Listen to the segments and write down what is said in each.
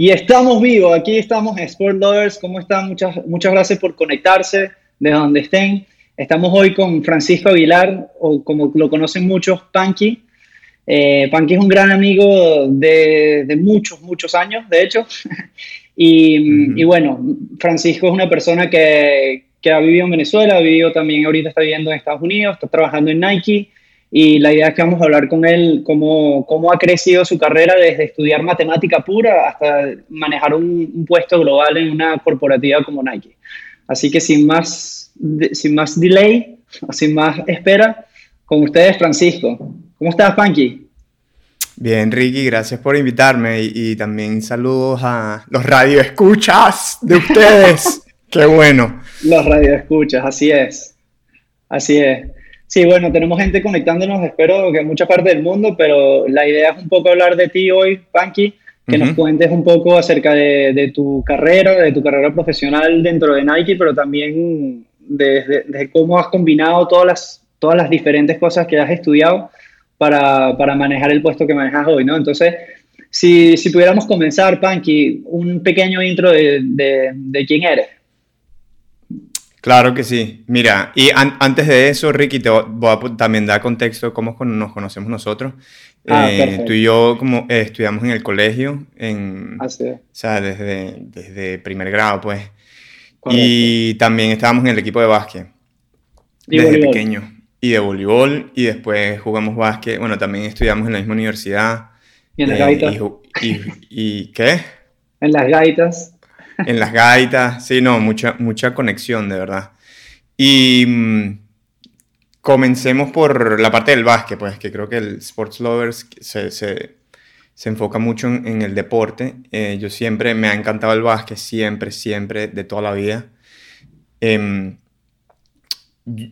Y estamos vivos, aquí estamos en Sport Lovers. ¿Cómo están? Muchas, muchas gracias por conectarse de donde estén. Estamos hoy con Francisco Aguilar, o como lo conocen muchos, Panky. Eh, Panky es un gran amigo de, de muchos, muchos años, de hecho. y, y, bueno, Francisco es una persona que, que ha vivido en Venezuela, ha vivido también, ahorita está viviendo en Estados Unidos, está trabajando en Nike y la idea es que vamos a hablar con él cómo, cómo ha crecido su carrera desde estudiar matemática pura hasta manejar un, un, puesto global en una corporativa como Nike. Así que sin más, sin más delay, sin más espera, con ustedes Francisco. ¿Cómo estás, Panky? Bien, Ricky, gracias por invitarme y, y también saludos a los radioescuchas de ustedes. Qué bueno. Los radioescuchas, así es. Así es. Sí, bueno, tenemos gente conectándonos, espero que en mucha parte del mundo, pero la idea es un poco hablar de ti hoy, Panky, que uh -huh. nos cuentes un poco acerca de, de, tu carrera, de tu carrera profesional dentro de Nike, pero también de, de, de, cómo has combinado todas las, todas las diferentes cosas que has estudiado para, para manejar el puesto que manejas hoy, ¿no? Entonces, si, si pudiéramos comenzar, Panky, un pequeño intro de quién eres. Claro que sí. Mira, y an antes de eso, Ricky, te voy a también dar contexto de cómo nos conocemos nosotros. Ah, eh, tú y yo como eh, estudiamos en el colegio, en, o sea, desde, desde primer grado, pues. Correcto. Y también estábamos en el equipo de básquet. Y desde voleibol. pequeño. Y de voleibol, y después jugamos básquet. Bueno, también estudiamos en la misma universidad. ¿Y en las eh, gaitas? Y, y, y, ¿Qué? En las gaitas en las gaitas, sí, no, mucha, mucha conexión, de verdad. Y mmm, comencemos por la parte del básquet, pues, que creo que el Sports Lovers se, se, se enfoca mucho en, en el deporte. Eh, yo siempre me ha encantado el básquet, siempre, siempre, de toda la vida. Eh,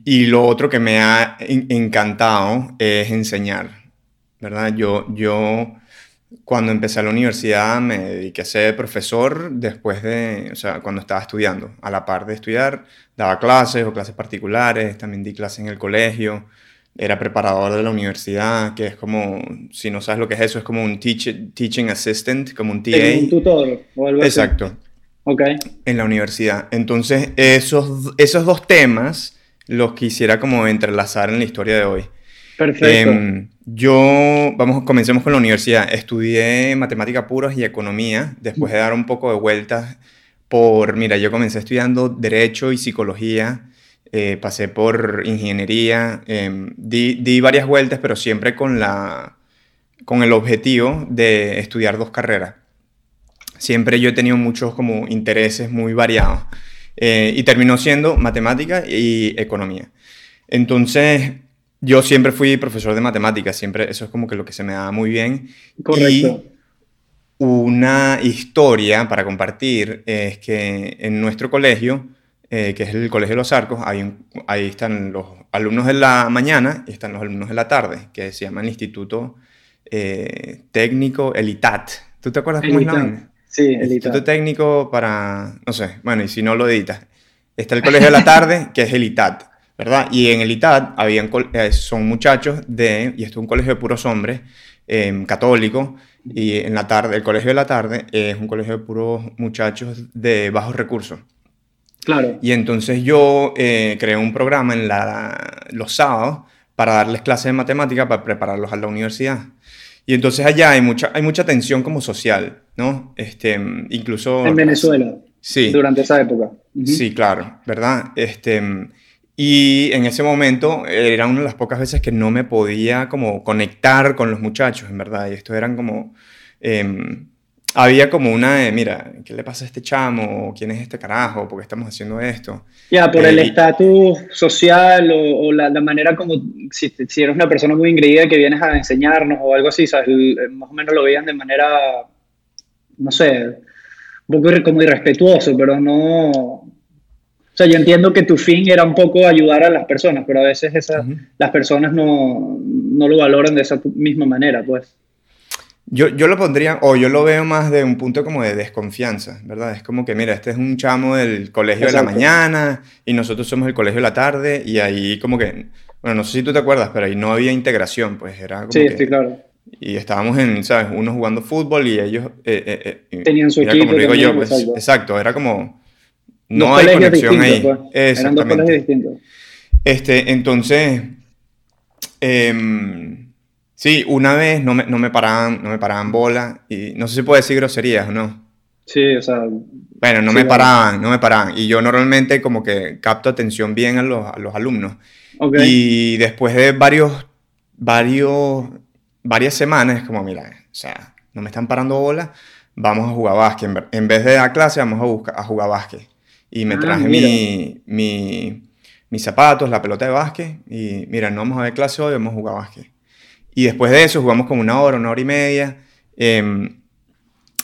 y lo otro que me ha encantado es enseñar, ¿verdad? Yo, yo cuando empecé la universidad me dediqué a ser profesor después de, o sea, cuando estaba estudiando. A la par de estudiar, daba clases o clases particulares, también di clases en el colegio, era preparador de la universidad, que es como, si no sabes lo que es eso, es como un teach, teaching assistant, como un TA. Un tutor o algo Exacto. Así. Ok. En la universidad. Entonces, esos, esos dos temas los quisiera como entrelazar en la historia de hoy. Perfecto. Eh, yo, vamos, comencemos con la universidad. Estudié matemática puras y economía, después de dar un poco de vueltas por, mira, yo comencé estudiando derecho y psicología, eh, pasé por ingeniería, eh, di, di, varias vueltas, pero siempre con, la, con el objetivo de estudiar dos carreras. Siempre yo he tenido muchos como intereses muy variados eh, y terminó siendo matemática y economía. Entonces, yo siempre fui profesor de matemáticas, siempre eso es como que lo que se me da muy bien. Correcto. Y una historia para compartir es que en nuestro colegio, eh, que es el Colegio de los Arcos, hay un, ahí están los alumnos de la mañana y están los alumnos de la tarde, que se llama el Instituto eh, Técnico, el ITAT. ¿Tú te acuerdas cómo es la Sí, el Instituto Técnico para, no sé, bueno, y si no lo editas. Está el Colegio de la Tarde, que es el ITAT, ¿verdad? Y en el ITAT habían, eh, son muchachos de, y esto es un colegio de puros hombres, eh, católicos, y en la tarde, el Colegio de la Tarde es un colegio de puros muchachos de bajos recursos. Claro. Y entonces yo eh, creé un programa en la, los sábados para darles clases de matemática para prepararlos a la universidad. Y entonces allá hay mucha, hay mucha tensión como social, ¿no? Este, incluso... En Venezuela. Sí. Durante esa época. Uh -huh. Sí, claro, ¿verdad? Este, y en ese momento era una de las pocas veces que no me podía como conectar con los muchachos, en verdad. Y esto eran como... Eh, había como una, eh, mira, ¿qué le pasa a este chamo? ¿Quién es este carajo? ¿Por qué estamos haciendo esto? Ya, por eh, el estatus social o, o la, la, manera como, si, si, eres una persona muy ingreída que vienes a enseñarnos o algo así, ¿sabes? más o menos lo veían de manera, no sé, un poco como irrespetuoso, pero no... O sea, yo entiendo que tu fin era un poco ayudar a las personas, pero a veces esa, uh -huh. las personas no, no lo valoran de esa misma manera, pues. Yo, yo lo pondría, o yo lo veo más de un punto como de desconfianza, ¿verdad? Es como que, mira, este es un chamo del colegio Exacto. de la mañana y nosotros somos el colegio de la tarde y ahí como que, bueno, no sé si tú te acuerdas, pero ahí no había integración, pues era como sí, que sí, claro. y estábamos en, ¿sabes? Unos jugando fútbol y ellos... Eh, eh, Tenían su equipo. Como digo yo, pues, exacto. era como... No hay conexión ahí. Pues. Eran dos colegios distintos. Este, entonces, em, sí, una vez no me, no me, paraban, no me paraban bola y no sé si puedo decir groserías o no. Sí, o sea... Bueno, no me paraban, no me paraban. Y yo normalmente como que capto atención bien a los, a los alumnos. Y después de varios, varios varias semanas, como, mira, o sea, no me están parando bola, vamos a jugar básquet. En vez de dar clase, vamos a, buscar, a jugar básquet. Y me ah, traje mi, mi, mis zapatos, la pelota de básquet, y mira, no vamos a ver clase hoy, vamos a jugar básquet. Y después de eso jugamos como una hora, una hora y media. Em,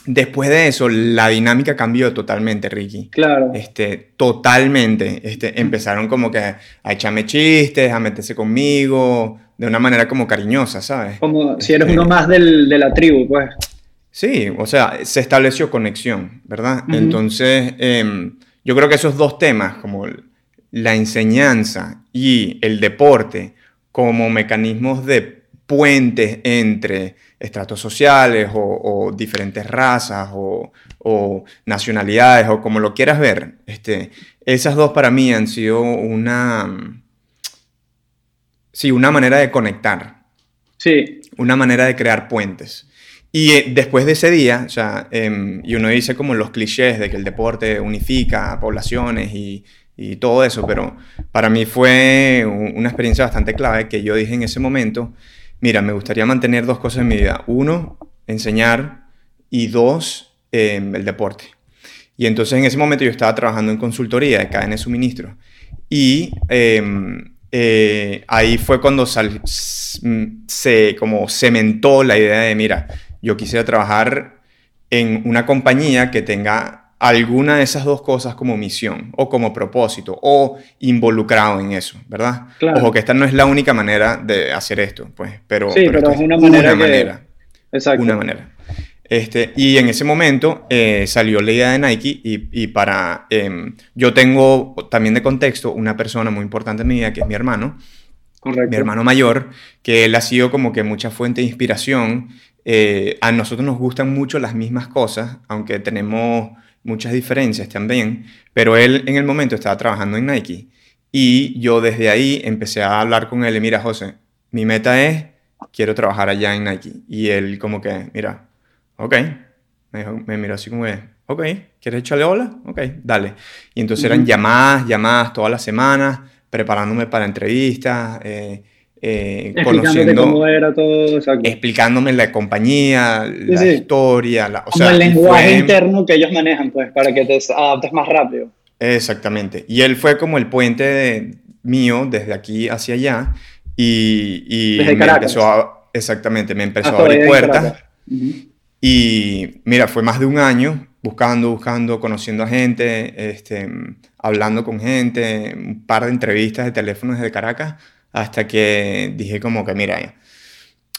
después de eso, la dinámica cambió totalmente, Ricky. Claro. Este, totalmente. Este, empezaron como que a echarme chistes, a meterse conmigo, de una manera como cariñosa, ¿sabes? Como si eres uno más del, de la tribu, pues. Sí, o sea, se estableció conexión, ¿verdad? Entonces, em, yo creo que esos dos temas, como la enseñanza y el deporte, como mecanismos de puentes entre estratos sociales o, diferentes razas o, o, nacionalidades o como lo quieras ver, este, esas dos para mí han sido una Sí, una manera de conectar. Sí. Una manera de crear puentes. Y eh, después de ese día, o sea, em, y uno dice como los clichés de que el deporte unifica poblaciones y, y todo eso, pero para mí fue una experiencia bastante clave que yo dije en ese momento, mira, me gustaría mantener dos cosas en mi vida. Uno, enseñar y dos, em, el deporte. Y entonces en ese momento yo estaba trabajando en consultoría de cadena de suministro y em, eh, ahí fue cuando se como cementó la idea de, mira, yo quisiera trabajar en una compañía que tenga alguna de esas dos cosas como misión o como propósito o involucrado en eso, ¿verdad? Ojo que esta no es la única manera de hacer esto, pues, pero, sí, pero, es una manera. Una manera. Exacto. Una manera. Este, y en ese momento eh, salió la idea de Nike y, para... Em, yo tengo también de contexto una persona muy importante en mi vida, que es mi hermano, Correcto. mi hermano mayor, que él ha sido como que mucha fuente de inspiración. Eh, a nosotros nos gustan mucho las mismas cosas, aunque tenemos muchas diferencias también, pero él en el momento estaba trabajando en Nike y yo desde ahí empecé a hablar con él y mira, José, mi meta es, quiero trabajar allá en Nike. Y él como que, mira, ok. Me, me miró así como, ok, ¿quieres echarle hola? Ok, dale. Y entonces eran llamadas, llamadas todas las semanas, preparándome para entrevistas, eh, eh, conociendo, cómo era todo, explicándome la compañía, la historia, la, o como el lenguaje interno que ellos manejan, pues, para que te adaptes más rápido. Exactamente. Y él fue como el puente mío desde aquí hacia allá y, y me empezó a, exactamente, me empezó a abrir puertas. Y mira, fue más de un año buscando, buscando, conociendo a gente, este, hablando con gente, un par de entrevistas de teléfonos desde Caracas, hasta que dije como que, mira,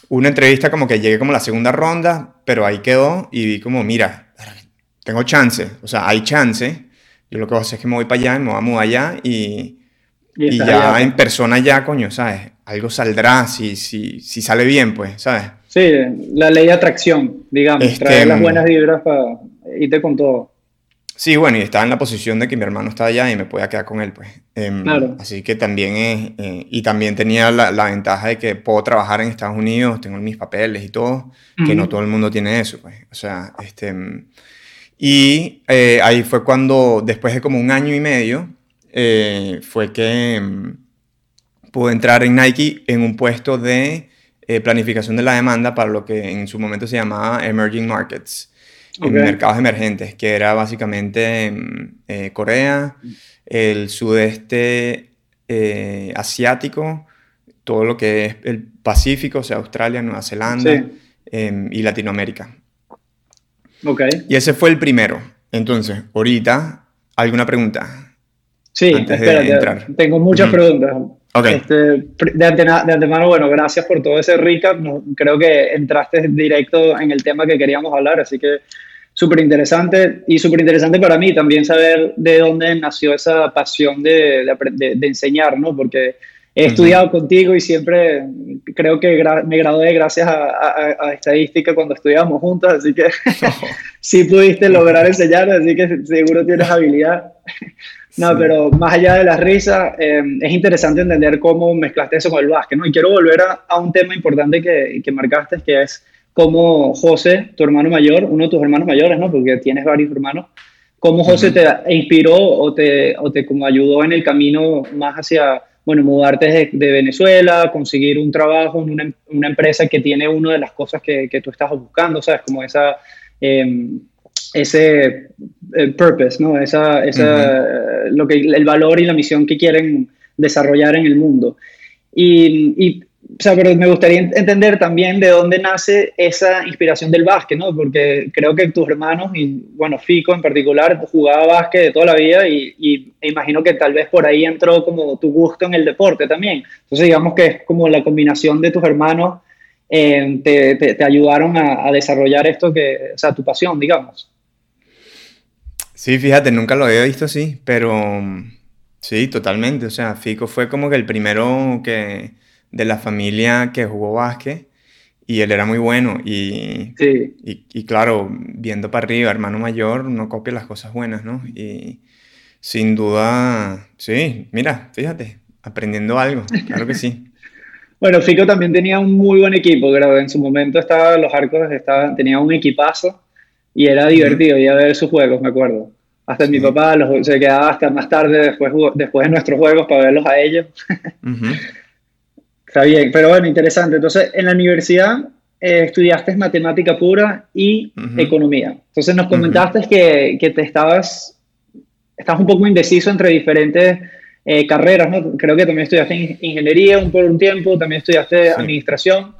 una entrevista como que llegué como la segunda ronda, pero ahí quedó y vi como, mira, tengo chance, o sea, hay chance. Yo lo que voy a hacer es que me voy para allá, me voy a mudar allá y, y, ya en persona ya, coño, ¿sabes? Algo saldrá si, si, si sale bien, pues, ¿sabes? Sí, la ley de atracción, digamos, este, traer las buenas vibras para irte con todo. Sí, bueno, y estaba en la posición de que mi hermano está allá y me podía quedar con él, pues. Em, claro. Así que también es, eh, y también tenía la, la, ventaja de que puedo trabajar en Estados Unidos, tengo mis papeles y todo, que no todo el mundo tiene eso, pues. O sea, este, y eh, ahí fue cuando, después de como un año y medio, eh, fue que em, pude entrar en Nike en un puesto de eh, planificación de la demanda para lo que en su momento se llamaba Emerging Markets, mercados emergentes, que era básicamente mm, eh, Corea, el sudeste eh, asiático, todo lo que es el Pacífico, o sea, Australia, Nueva Zelanda em, y Latinoamérica. Okay. Y ese fue el primero. Entonces, ahorita, ¿alguna pregunta? Sí, antes de entrar. tengo muchas preguntas. Este, de, antemano, bueno, gracias por todo ese recap. creo que entraste directo en el tema que queríamos hablar, así que súper interesante y súper interesante para mí también saber de dónde nació esa pasión de, de, enseñar, ¿no? Porque he estudiado contigo y siempre creo que me gradué gracias a, estadística cuando estudiamos juntos, así que sí pudiste lograr enseñar, así que seguro tienes habilidad. No, pero más allá de la risa, em, es interesante entender cómo mezclaste eso con el básquet, ¿no? Y quiero volver a, un tema importante que, que, marcaste, que es cómo José, tu hermano mayor, uno de tus hermanos mayores, ¿no? Porque tienes varios hermanos, cómo José te inspiró o te, o te como ayudó en el camino más hacia, bueno, mudarte de, Venezuela, conseguir un trabajo en una, una, empresa que tiene una de las cosas que, que tú estás buscando, ¿sabes? Como esa... Eh, ese eh, purpose, ¿no? Esa, esa, lo que, el valor y la misión que quieren desarrollar en el mundo. Y, y o sea, pero me gustaría entender también de dónde nace esa inspiración del básquet, ¿no? Porque creo que tus hermanos, y bueno, Fico en particular, jugaba básquet de toda la vida y, y imagino que tal vez por ahí entró como tu gusto en el deporte también. Entonces digamos que es como la combinación de tus hermanos eh, te, te, ayudaron a, a desarrollar esto que, o sea, tu pasión, digamos. Sí, fíjate, nunca lo había visto así, pero sí, totalmente. O sea, Fico fue como que el primero que de la familia que jugó básquet y él era muy bueno. Y, y, claro, viendo para arriba, hermano mayor, no copia las cosas buenas, ¿no? Y sin duda, sí, mira, fíjate, aprendiendo algo, claro que sí. bueno, Fico también tenía un muy buen equipo, creo. En su momento estaba, los arcos estaban, tenía un equipazo y era divertido ir a ver sus juegos, me acuerdo. Hasta mi papá los, se quedaba hasta más tarde después, después de nuestros juegos para verlos a ellos. Está bien, pero bueno, interesante. Entonces, en la universidad eh, estudiaste matemática pura y economía. Entonces, nos comentaste que, que, te estabas, estabas un poco indeciso entre diferentes eh, carreras, ¿no? Creo que también estudiaste ingeniería un, por un tiempo, también estudiaste administración.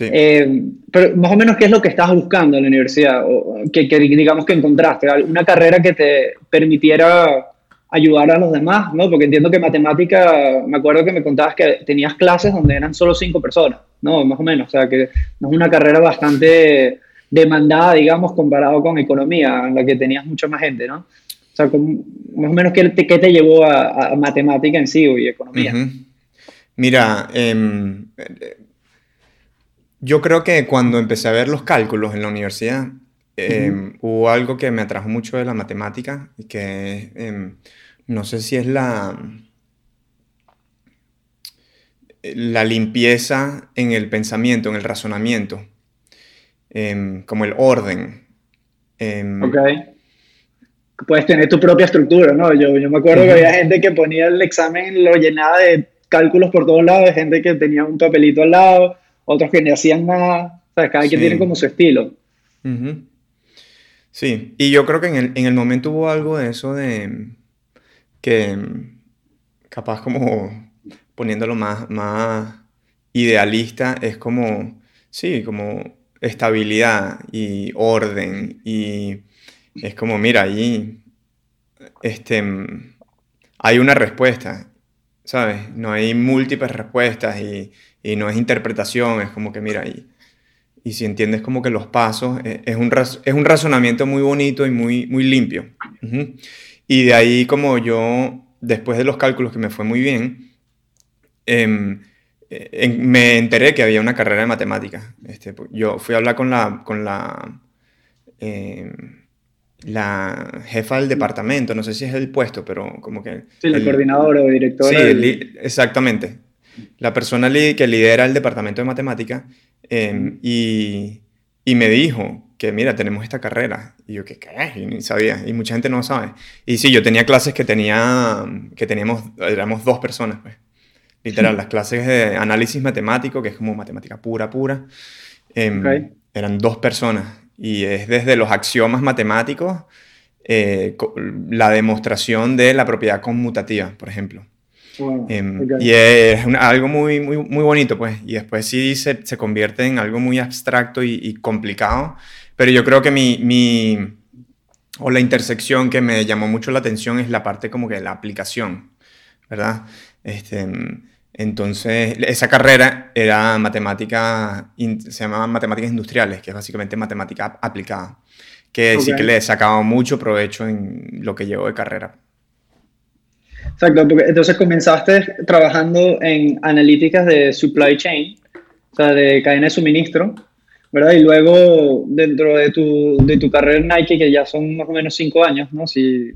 Eh, pero más o menos, ¿qué es lo que estás buscando en la universidad? O que, digamos que encontraste, una carrera que te permitiera ayudar a los demás, ¿no? Porque entiendo que matemática, me acuerdo que me contabas que tenías clases donde eran solo cinco personas, ¿no? Más o menos, o sea, que es una carrera bastante demandada, digamos, comparado con economía, en la que tenías mucha más gente, ¿no? O sea, más o menos, ¿qué te, qué te llevó a, matemática en sí y economía? Mira, eh, yo creo que cuando empecé a ver los cálculos en la universidad, em, hubo algo que me atrajo mucho de la matemática, y que em, no sé si es la, la limpieza en el pensamiento, en el razonamiento, em, como el orden. ok. Puedes tener tu propia estructura, ¿no? Yo, yo me acuerdo que había gente que ponía el examen, lo llenaba de cálculos por todos lados, gente que tenía un papelito al lado otros que ni hacían nada. Sea, cada quien tiene como su estilo. Sí, y yo creo que en el, en el, momento hubo algo de eso de que capaz como poniéndolo más, más idealista, es como, sí, como estabilidad y orden y es como, mira, ahí este, hay una respuesta, ¿sabes? No hay múltiples respuestas y y no es interpretación, es como que mira, y, y si entiendes como que los pasos, eh, es, un, es un razonamiento muy bonito y muy, muy limpio. Y de ahí como yo, después de los cálculos que me fue muy bien, em, eh, me enteré que había una carrera de matemáticas. Este, pues, yo fui a hablar con la, con la, em, la jefa del departamento, no sé si es el puesto, pero como que... Sí, la coordinadora o directora. Sí, exactamente la persona que lidera el departamento de matemática, em, y, y, me dijo que, mira, tenemos esta carrera. Y yo, ¿qué, qué? Y ni sabía. Y mucha gente no sabe. Y sí, yo tenía clases que tenía, que teníamos, éramos dos personas, pues. Literal, las clases de análisis matemático, que es como matemática pura, pura, em, eran dos personas. Y es desde los axiomas matemáticos, eh, la demostración de la propiedad conmutativa, por ejemplo. Em, y es algo muy, muy, muy bonito, pues. Y después sí se, se convierte en algo muy abstracto y, complicado. Pero yo creo que mi, mi, o la intersección que me llamó mucho la atención es la parte como que de la aplicación, ¿verdad? Este, entonces, esa carrera era matemática, se llamaba matemáticas industriales, que es básicamente matemática aplicada, que sí que le he sacado mucho provecho en lo que llevo de carrera. Exacto, porque entonces comenzaste trabajando en analíticas de supply chain, o sea, de cadena de suministro, ¿verdad? Y luego dentro de tu, de tu carrera en Nike, que ya son más o menos cinco años, ¿no? Si,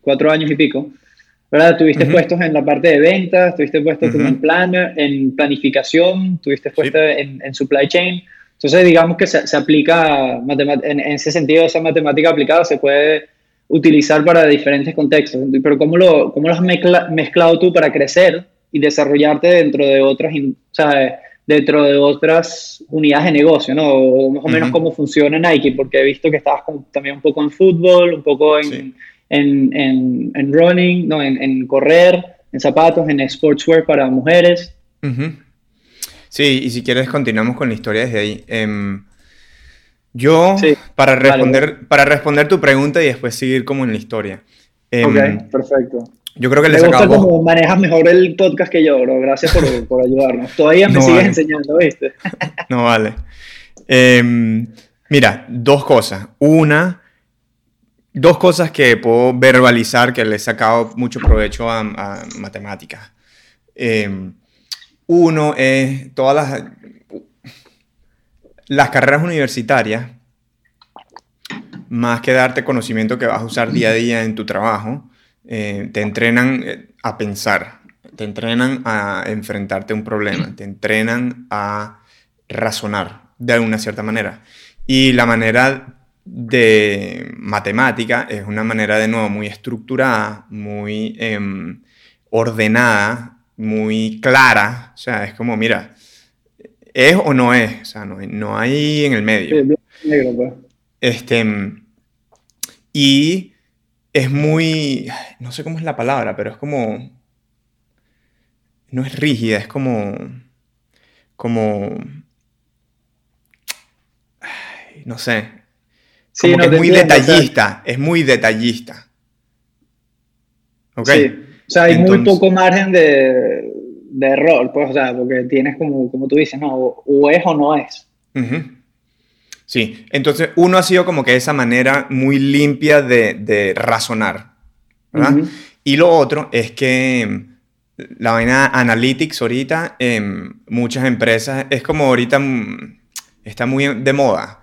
cuatro años y pico, ¿verdad? Tuviste puestos en la parte de ventas, tuviste puestos como en planner, en planificación, tuviste puestos en, en, supply chain. Entonces, digamos que se, se aplica, en, en, ese sentido, esa matemática aplicada se puede utilizar para diferentes contextos. Pero ¿cómo lo, cómo lo has mezclado tú para crecer y desarrollarte dentro de otras, o sea, dentro de otras unidades de negocio, ¿no? O más o menos cómo funciona Nike, porque he visto que estabas también un poco en fútbol, un poco en, en, en, en, running, ¿no? En, correr, en zapatos, en sportswear para mujeres. Sí, y si quieres continuamos con la historia desde ahí. Em, yo, para, responder, para responder tu pregunta y después seguir como en la historia. Em, ok, perfecto. Yo creo que le gusta manejas mejor el podcast que yo, bro. Gracias por, por ayudarnos. Todavía me sigues enseñando, ¿viste? no vale. Em, mira, dos cosas. Una, dos cosas que puedo verbalizar que le he sacado mucho provecho a, matemáticas. Em, uno es todas las las carreras universitarias, más que darte conocimiento que vas a usar día a día en tu trabajo, eh, te entrenan eh, a pensar, te entrenan a enfrentarte a un problema, te entrenan a razonar de alguna cierta manera. Y la manera de matemática es una manera de nuevo muy estructurada, muy em, ordenada, muy clara. O sea, es como, mira, ¿Es o no es? O sea, no, hay en el medio. negro, pues. Este, y es muy, no sé cómo es la palabra, pero es como, no es rígida, es como, como, no sé, como que es muy detallista, es muy detallista. ¿Ok? Sí, o sea, hay muy poco margen de, de error, pues, o sea, porque tienes como, como tú dices, no, o es o no es. Sí, entonces uno ha sido como que esa manera muy limpia de, de razonar, ¿verdad? Y lo otro es que mm, la vaina analytics ahorita en muchas empresas es como ahorita mm, está muy de moda.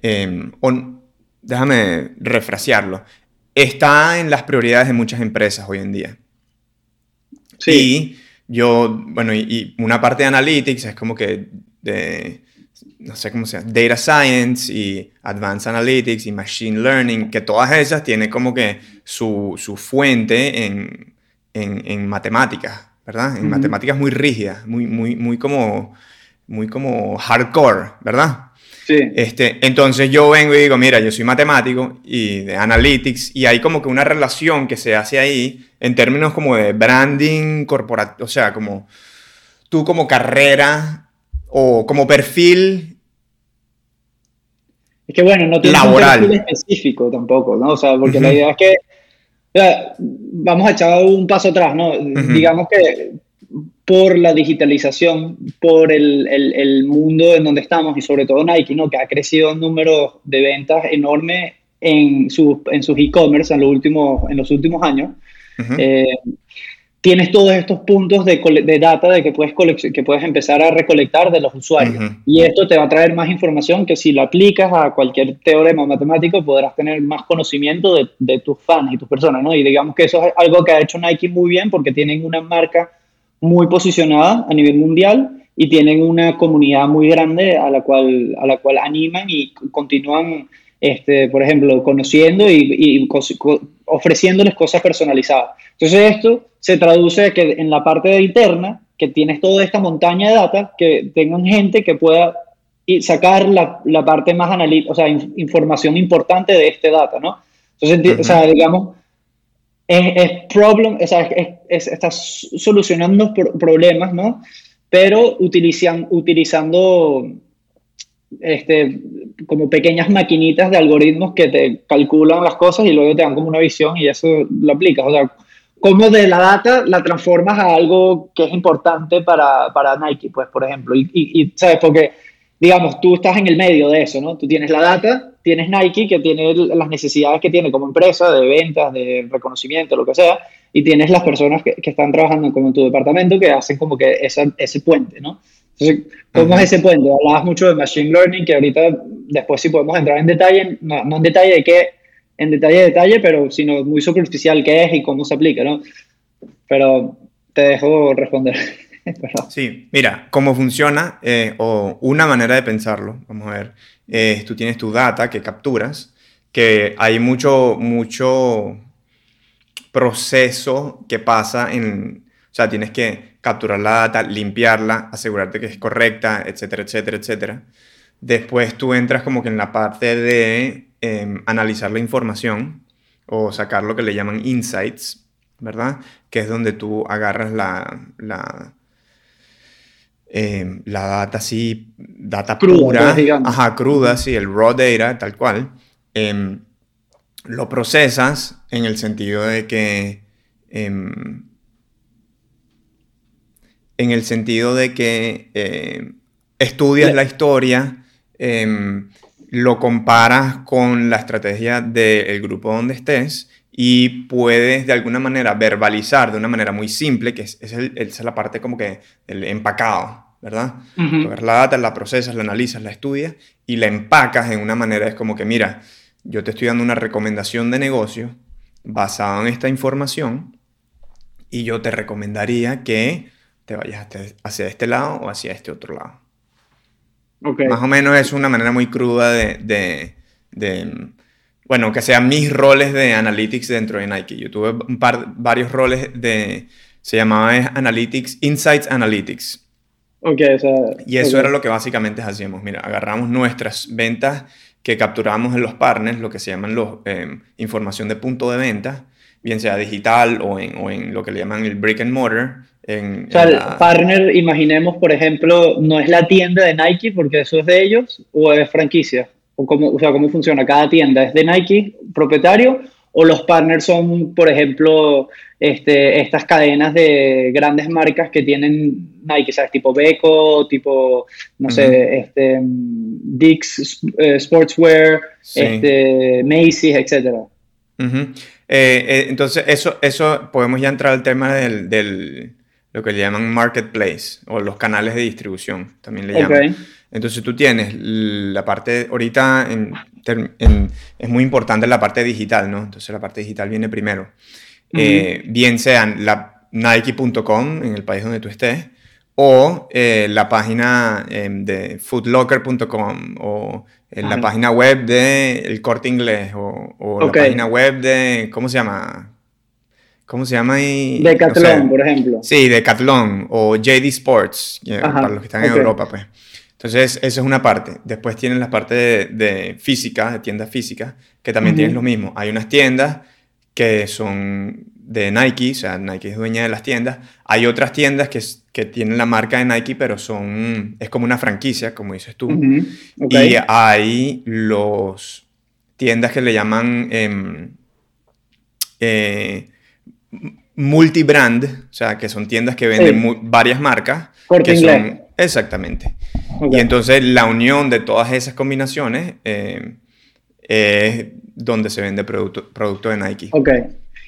Em, déjame refrasearlo. Está en las prioridades de muchas empresas hoy en día. Sí. Yo, bueno, y, una parte de Analytics es como que de, no sé cómo se llama, Data Science y Advanced Analytics y Machine Learning, que todas esas tienen como que su, su fuente en, en, en, matemáticas, ¿verdad? En matemáticas muy rígidas, muy, muy, muy como, muy como hardcore, ¿verdad? Este, entonces yo vengo y digo, mira, yo soy matemático y de analytics y hay como que una relación que se hace ahí en términos como de branding corporativo, o sea, como tú como carrera o como perfil es que bueno, no tiene un perfil específico tampoco, ¿no? O sea, porque la idea es que vamos a echar un paso atrás, ¿no? Digamos que por la digitalización, por el, el, mundo en donde estamos y sobre todo Nike, ¿no? que ha crecido en número de ventas enorme en, su, en sus e-commerce en, los últimos, en los últimos años. Eh, tienes todos estos puntos de, de data de que puedes, que puedes empezar a recolectar de los usuarios. Y esto te va a traer más información que si lo aplicas a cualquier teorema matemático podrás tener más conocimiento de, de tus fans y tus personas. ¿no? Y digamos que eso es algo que ha hecho Nike muy bien porque tienen una marca muy posicionada a nivel mundial y tienen una comunidad muy grande a la cual, a la cual animan y continúan, este, por ejemplo, conociendo y, ofreciéndoles cosas personalizadas. Entonces esto se traduce que en la parte interna, que tienes toda esta montaña de data, que tengan gente que pueda sacar la, la parte más analítica, o sea, información importante de este data, ¿no? Entonces, o sea, digamos, es, problem, o sea, es, estás solucionando problemas, ¿no? Pero utilizan, utilizando este, como pequeñas maquinitas de algoritmos que te calculan las cosas y luego te dan como una visión y eso lo aplicas. O sea, cómo de la data la transformas a algo que es importante para, para Nike, pues, por ejemplo. Y, y, y, ¿sabes? Porque, digamos, tú estás en el medio de eso, ¿no? Tú tienes la data tienes Nike que tiene las necesidades que tiene como empresa de ventas, de reconocimiento, lo que sea, y tienes las personas que, que están trabajando como en tu departamento que hacen como que ese puente, ¿no? Entonces, ¿cómo es ese puente? Hablabas mucho de Machine Learning, que ahorita después sí podemos entrar en detalle, no, no en detalle de qué, en detalle de detalle, pero sino muy superficial qué es y cómo se aplica, ¿no? Pero te dejo responder. sí, mira, cómo funciona, eh, o una manera de pensarlo, vamos a ver, eh, tú tienes tu data que capturas, que hay mucho, mucho proceso que pasa en, o sea, tienes que capturar la data, limpiarla, asegurarte que es correcta, etcétera, etcétera, etcétera. Después tú entras como que en la parte de em, analizar la información o sacar lo que le llaman insights, ¿verdad? Que es donde tú agarras la, la, em, la data así, data cruda, pura, ajá, cruda, sí, el raw data, tal cual. Em, lo procesas en el sentido de que em, en el sentido de que eh, estudias la historia, lo comparas con la estrategia del grupo donde estés y puedes de alguna manera verbalizar de una manera muy simple, que es, esa es la parte como que el empacado, ¿verdad? la data, la procesas, la analizas, la estudias y la empacas en una manera, es como que, mira, yo te estoy dando una recomendación de negocio basada en esta información y yo te recomendaría que te vayas hacia este lado o hacia este otro lado. Más o menos es una manera muy cruda de, bueno, que sean mis roles de analytics dentro de Nike. Yo tuve un par, varios roles de, se llamaba Analytics, Insights Analytics. Okay, y eso era lo que básicamente hacíamos. Mira, agarramos nuestras ventas que capturamos en los partners, lo que se llaman los em, información de punto de venta, bien sea digital o en, o en lo que le llaman el brick and mortar, o sea, el partner, imaginemos, por ejemplo, no es la tienda de Nike porque eso es de ellos o es franquicia. O, cómo, o sea, cómo funciona. Cada tienda es de Nike, propietario, o los partners son, por ejemplo, este, estas cadenas de grandes marcas que tienen Nike, ¿sabes? Tipo Beko, tipo, no sé, este, Dix eh, Sportswear, este, Macy's, etc. Eh, eh, entonces, eso, eso podemos ya entrar al tema del lo que le llaman marketplace o los canales de distribución, también le llaman. Entonces tú tienes la parte, ahorita es muy importante la parte digital, ¿no? Entonces la parte digital viene primero. Eh, bien sean la Nike.com en el país donde tú estés, o eh, la página em, de foodlocker.com, o la página web de El Corte Inglés, o, la página web de, ¿cómo se llama? ¿Cómo se llama ahí? Decathlon, por ejemplo. Sí, Decathlon o JD Sports, para los que están en Europa, pues. Entonces, esa es una parte. Después tienen la parte de, física, de tiendas físicas, que también tienen lo mismo. Hay unas tiendas que son de Nike, o sea, Nike es dueña de las tiendas. Hay otras tiendas que, que tienen la marca de Nike, pero son, es como una franquicia, como dices tú. Y hay los tiendas que le llaman... Em, eh, multibrand, o sea, que son tiendas que venden varias marcas. que son, exactamente. Y entonces la unión de todas esas combinaciones eh, es donde se vende producto, producto de Nike. Ok.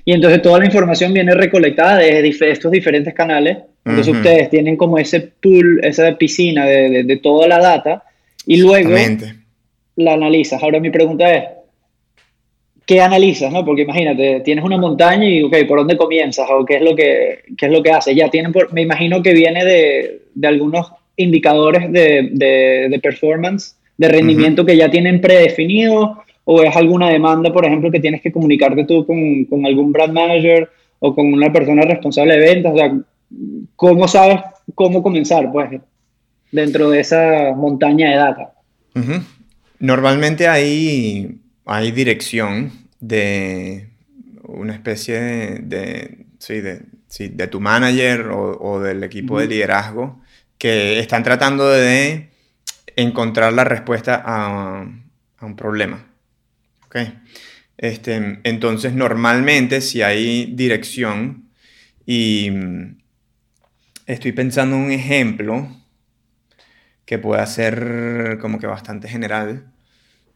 Y entonces toda la información viene recolectada de estos diferentes canales. Entonces ustedes tienen como ese pool, esa piscina de, de toda la data y luego la analizas. Ahora mi pregunta es, ¿qué analizas? ¿no? Porque imagínate, tienes una montaña y, ok, ¿por dónde comienzas? ¿O qué es lo que, qué es lo que haces? Ya tienen, me imagino que viene de, de algunos indicadores de, de, performance, de rendimiento que ya tienen predefinido, o es alguna demanda, por ejemplo, que tienes que comunicarte tú con, con algún brand manager o con una persona responsable de ventas. O sea, ¿cómo sabes cómo comenzar, pues, dentro de esa montaña de data? Normalmente hay hay dirección de una especie de, sí, de, sí, de, tu manager o, del equipo de liderazgo que están tratando de encontrar la respuesta a, un problema. ¿Okay? Este, entonces, normalmente, si hay dirección y mm, estoy pensando en un ejemplo que pueda ser como que bastante general,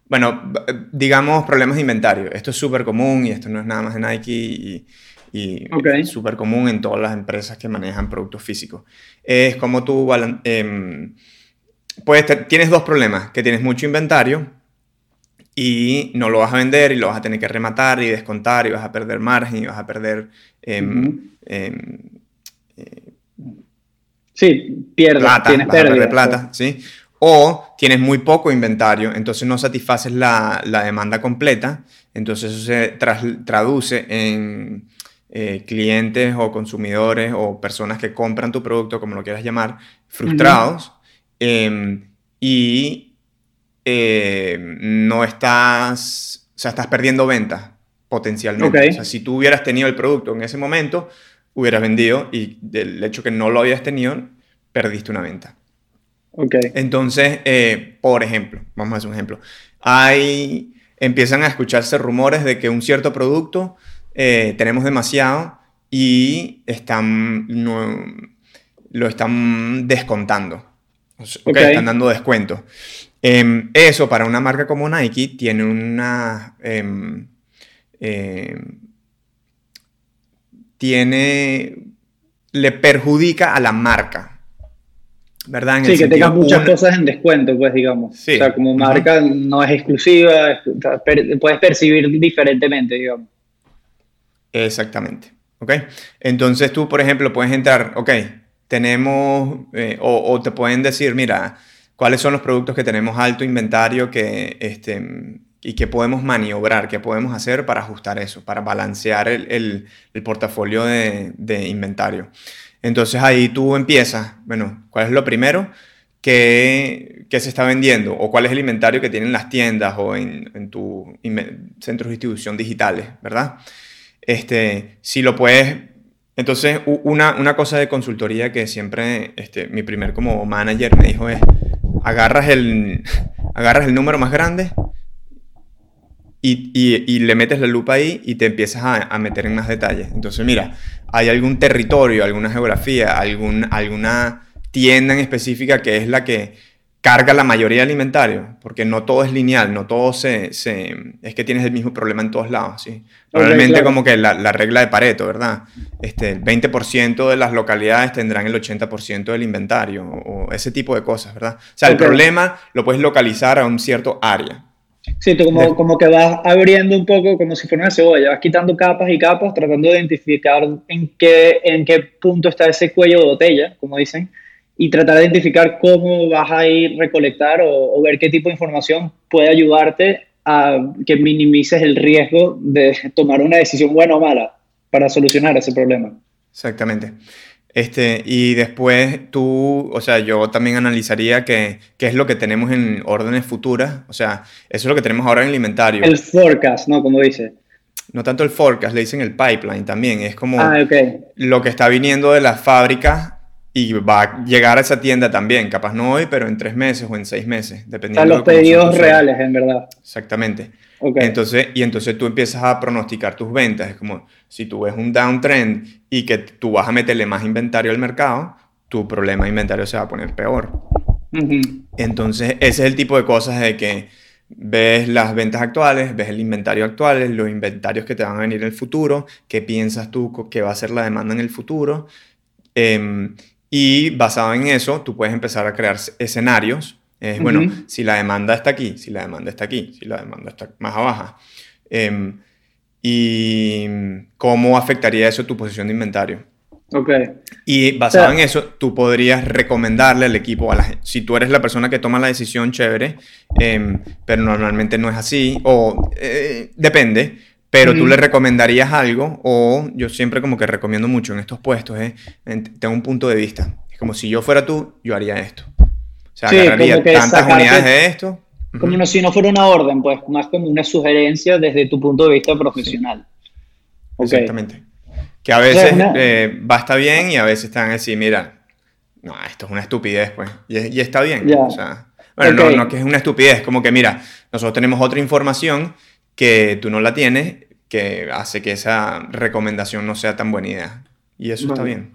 bueno, digamos problemas de inventario. Esto es súper común y esto no es nada más de Nike y es súper común en todas las empresas que manejan productos físicos. Es como tú eh, tienes dos problemas, que tienes mucho inventario y no lo vas a vender y lo vas a tener que rematar y descontar y vas a perder margen y vas a perder... Em, em, eh, sí, pierdes, plata, tienes vas plata, ¿sí? O tienes muy poco inventario, entonces no satisfaces la, la demanda completa, entonces eso se traduce en eh, clientes o consumidores o personas que compran tu producto, como lo quieras llamar, frustrados. Em, y eh, no estás, o sea, estás perdiendo ventas potencialmente. O sea, si tú hubieras tenido el producto en ese momento, hubieras vendido y del hecho que no lo habías tenido, perdiste una venta. Okay. Entonces, eh, por ejemplo, vamos a hacer un ejemplo. Hay, empiezan a escucharse rumores de que un cierto producto eh, tenemos demasiado y están, lo están descontando. Están dando descuento. Em, eso para una marca como Nike tiene una... Em, tiene... le perjudica a la marca. ¿verdad? sí, que tenga muchas cosas en descuento, pues digamos. O sea, como marca no es exclusiva, puedes percibir diferentemente, digamos. Exactamente. ¿Ok? Entonces tú, por ejemplo, puedes entrar, ok, tenemos, eh, o, te pueden decir, mira, cuáles son los productos que tenemos alto inventario que, este, y que podemos maniobrar, qué podemos hacer para ajustar eso, para balancear el, el, portafolio de, de, inventario. Entonces ahí tú empiezas, bueno, ¿cuál es lo primero? ¿Qué, se está vendiendo? ¿O cuál es el inventario que tienen las tiendas o en, en tus centros de distribución digitales, verdad? Este, si lo puedes... Entonces, una, una cosa de consultoría que siempre este, mi primer como manager me dijo es, agarras el, agarras el número más grande y, y, le metes la lupa ahí y te empiezas a, a, meter en más detalles. Entonces, mira, hay algún territorio, alguna geografía, algún, alguna tienda en específica que es la que carga la mayoría alimentario, porque no todo es lineal, no todo se, se es que tienes el mismo problema en todos lados, ¿sí? Probablemente como que la, la, regla de Pareto, ¿verdad? Este, el 20% de las localidades tendrán el 80% del inventario, o, ese tipo de cosas, ¿verdad? O sea, el problema lo puedes localizar a un cierto área. Sí, tú como, como que vas abriendo un poco como si fuera una cebolla, vas quitando capas y capas, tratando de identificar en qué, en qué punto está ese cuello de botella, como dicen, y tratar de identificar cómo vas a ir recolectar o, ver qué tipo de información puede ayudarte a que minimices el riesgo de tomar una decisión buena o mala para solucionar ese problema. Exactamente. Este, y después tú, o sea, yo también analizaría qué es lo que tenemos en órdenes futuras, o sea, eso es lo que tenemos ahora en el inventario. El forecast, ¿no? Como dice. No tanto el forecast, le dicen el pipeline también, es como ah, lo que está viniendo de las fábricas y va a llegar a esa tienda también, capaz no hoy, pero en tres meses o en seis meses, dependiendo. A los pedidos reales, en verdad. Exactamente. Entonces, y entonces tú empiezas a pronosticar tus ventas. Es como si tú ves un downtrend y que tú vas a meterle más inventario al mercado, tu problema de inventario se va a poner peor. Entonces, ese es el tipo de cosas de que ves las ventas actuales, ves el inventario actual, los inventarios que te van a venir en el futuro, qué piensas tú que va a ser la demanda en el futuro. Eh, y basado en eso, tú puedes empezar a crear escenarios. Bueno, si la demanda está aquí, si la demanda está aquí, si la demanda está más abajo. Em, y cómo afectaría eso tu posición de inventario. Ok. Y basado en eso, tú podrías recomendarle al equipo, a la, si tú eres la persona que toma la decisión, chévere, em, pero normalmente no es así, o eh, depende, pero tú le recomendarías algo, o yo siempre como que recomiendo mucho en estos puestos, ¿eh? tengo un punto de vista. Es como si yo fuera tú, yo haría esto. O sea, agarraría tantas unidades de esto. Como si no fuera una orden, pues más como una sugerencia desde tu punto de vista profesional. Exactamente. Que a veces eh, va a estar bien y a veces están así, mira, no, esto es una estupidez, pues. Y, está bien. O sea, bueno, no, no que es una estupidez, como que mira, nosotros tenemos otra información que tú no la tienes, que hace que esa recomendación no sea tan buena idea. Y eso está bien.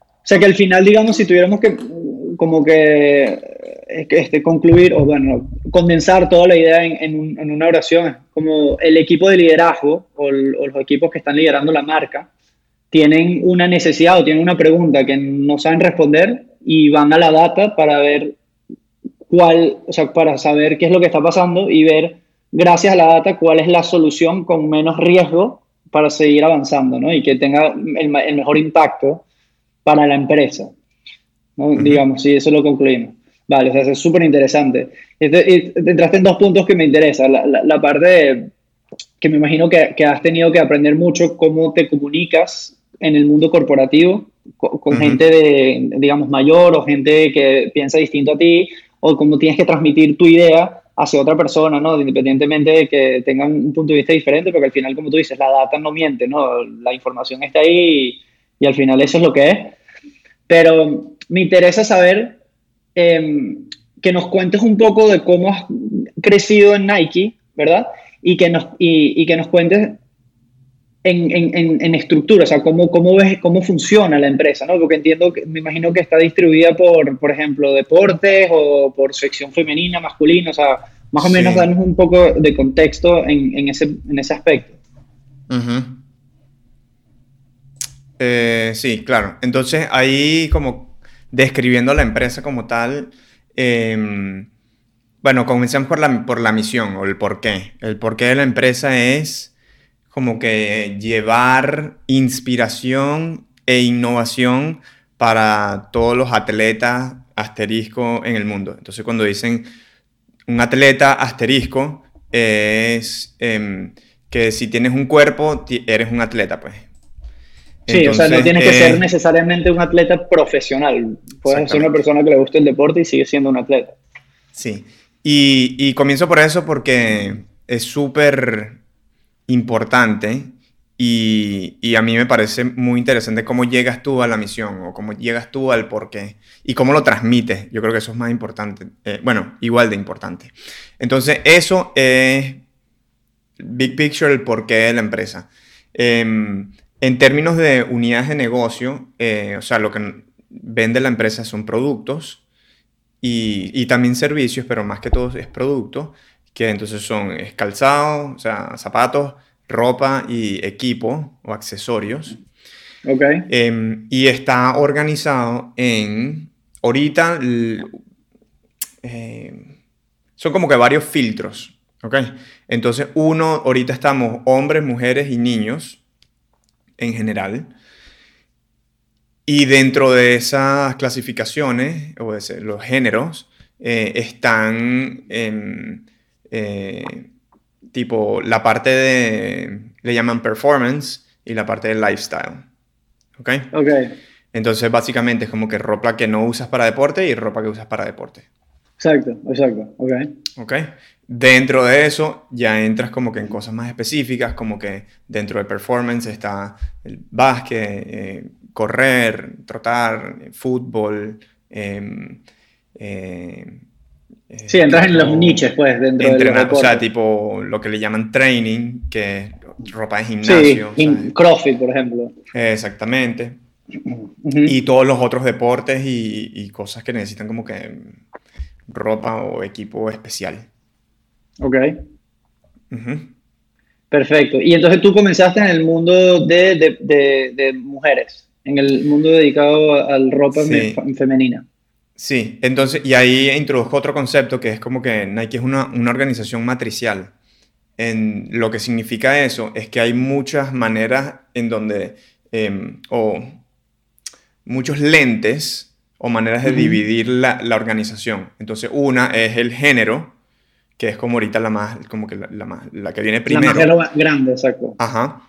O sea que al final, digamos, si tuviéramos que como que este, concluir o bueno, condensar toda la idea en, en, una oración. Como el equipo de liderazgo o, los equipos que están liderando la marca tienen una necesidad o tienen una pregunta que no saben responder y van a la data para ver cuál, o sea, para saber qué es lo que está pasando y ver, gracias a la data, cuál es la solución con menos riesgo para seguir avanzando, ¿no? Y que tenga el, el mejor impacto para la empresa. Digamos, sí, eso lo concluimos. Vale, o sea, es súper interesante. Este, entraste en dos puntos que me interesan. La, la, parte que me imagino que, que, has tenido que aprender mucho cómo te comunicas en el mundo corporativo con, gente de, digamos, mayor o gente que piensa distinto a ti, o cómo tienes que transmitir tu idea hacia otra persona, ¿no? Independientemente de que tengan un punto de vista diferente, porque al final, como tú dices, la data no miente, ¿no? La información está ahí y, y al final eso es lo que es. Pero me interesa saber em, que nos cuentes un poco de cómo has crecido en Nike, ¿verdad? Y que nos, y, que nos cuentes en, en, en, estructura, o sea, cómo, cómo ves cómo funciona la empresa, ¿no? Porque entiendo que, me imagino que está distribuida por, por ejemplo, deportes o por sección femenina, masculina, o sea, más o menos darnos un poco de contexto en, ese, en ese aspecto. Eh, sí, claro. Entonces ahí como describiendo la empresa como tal, em, bueno, comencemos por la, por la misión o el porqué. El porqué de la empresa es como que llevar inspiración e innovación para todos los atletas asterisco en el mundo. Entonces cuando dicen un atleta asterisco es em, que si tienes un cuerpo eres un atleta, pues Sí, o sea, no tienes que ser eh, necesariamente un atleta profesional. Puedes ser una persona que le guste el deporte y sigue siendo un atleta. Sí, y, y comienzo por eso porque es súper importante y, y, a mí me parece muy interesante cómo llegas tú a la misión o cómo llegas tú al porqué y cómo lo transmites. Yo creo que eso es más importante, eh, bueno, igual de importante. Entonces, eso es big picture, el porqué de la empresa. Eh, en términos de unidades de negocio, eh, o sea, lo que vende la empresa son productos y, también servicios, pero más que todo es producto, que entonces son calzado, o sea, zapatos, ropa y equipo o accesorios. Ok. Em, y está organizado en, ahorita, eh, son como que varios filtros, ¿ok? Entonces, uno, ahorita estamos hombres, mujeres y niños en general. Y dentro de esas clasificaciones, o de los géneros, eh, están eh, tipo la parte de, le llaman performance y la parte de lifestyle. ¿Ok? Ok. Entonces, básicamente es como que ropa que no usas para deporte y ropa que usas para deporte. Exacto, exacto. Ok. Ok. Dentro de eso ya entras como que en cosas más específicas, como que dentro de performance está el básquet, eh, correr, trotar, fútbol. Em, eh, sí, entras en los niches, pues, dentro de los O sea, tipo lo que le llaman training, que es ropa de gimnasio. Sí, CrossFit, por ejemplo. Exactamente. Y todos los otros deportes y, y cosas que necesitan como que ropa o equipo especial. Ok. Perfecto. Y entonces tú comenzaste en el mundo de, mujeres, en el mundo dedicado al ropa femenina. Sí, entonces, y ahí introdujo otro concepto que es como que Nike es una, organización matricial. En lo que significa eso es que hay muchas maneras en donde, em, o muchos lentes o maneras de dividir la, la, organización. Entonces, una es el género, que es como ahorita la más, como que la, más, la que viene primero. La más grande, exacto. Ajá.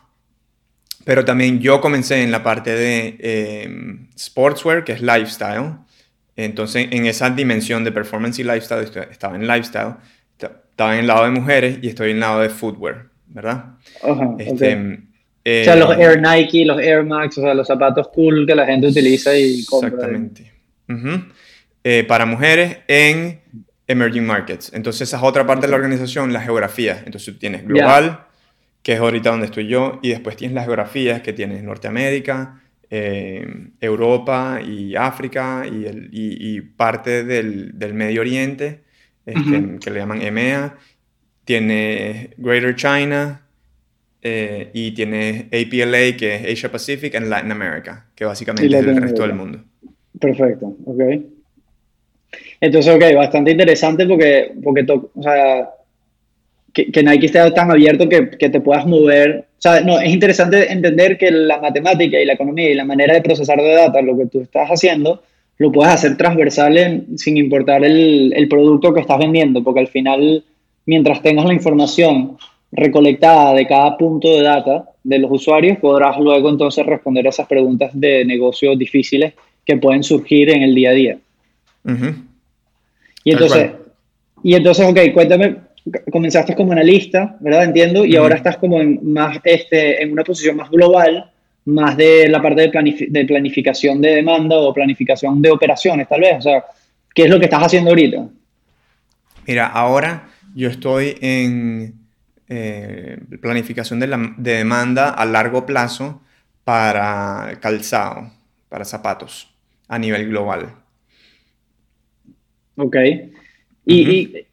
Pero también yo comencé en la parte de em, sportswear, que es lifestyle. Entonces, en esa dimensión de performance y lifestyle, estaba en lifestyle, estaba en el lado de mujeres y estoy en el lado de footwear, ¿verdad? Ajá, este, o sea, los eh, Air Nike, los Air Max, o sea, los zapatos cool que la gente utiliza y compra. Exactamente. Eh, para mujeres en emerging markets. Entonces esa es otra parte de la organización, la geografía. Entonces tú tienes global, que es ahorita donde estoy yo, y después tienes las geografías que tienes Norteamérica, eh, Europa y África y, el, y, parte del, del, Medio Oriente, este, que le llaman EMEA. Tiene Greater China eh, y tiene APLA, que es Asia Pacific and Latin America, que básicamente es el resto del mundo. Perfecto, ok. Entonces, ok, bastante interesante porque, porque o sea, que, que, Nike esté tan abierto que, que, te puedas mover. O sea, no, es interesante entender que la matemática y la economía y la manera de procesar de data, lo que tú estás haciendo, lo puedes hacer transversal sin importar el, el, producto que estás vendiendo, porque al final, mientras tengas la información recolectada de cada punto de data de los usuarios, podrás luego entonces responder a esas preguntas de negocios difíciles que pueden surgir en el día a día. Y entonces, y entonces, ok, cuéntame, comenzaste como analista, ¿verdad? Entiendo, y ahora estás como en, más, este, en una posición más global, más de la parte de, de, planificación de demanda o planificación de operaciones, tal vez. O sea, ¿qué es lo que estás haciendo ahorita? Mira, ahora yo estoy en eh, planificación de, la, de demanda a largo plazo para calzado, para zapatos, a nivel global. Ok. Y,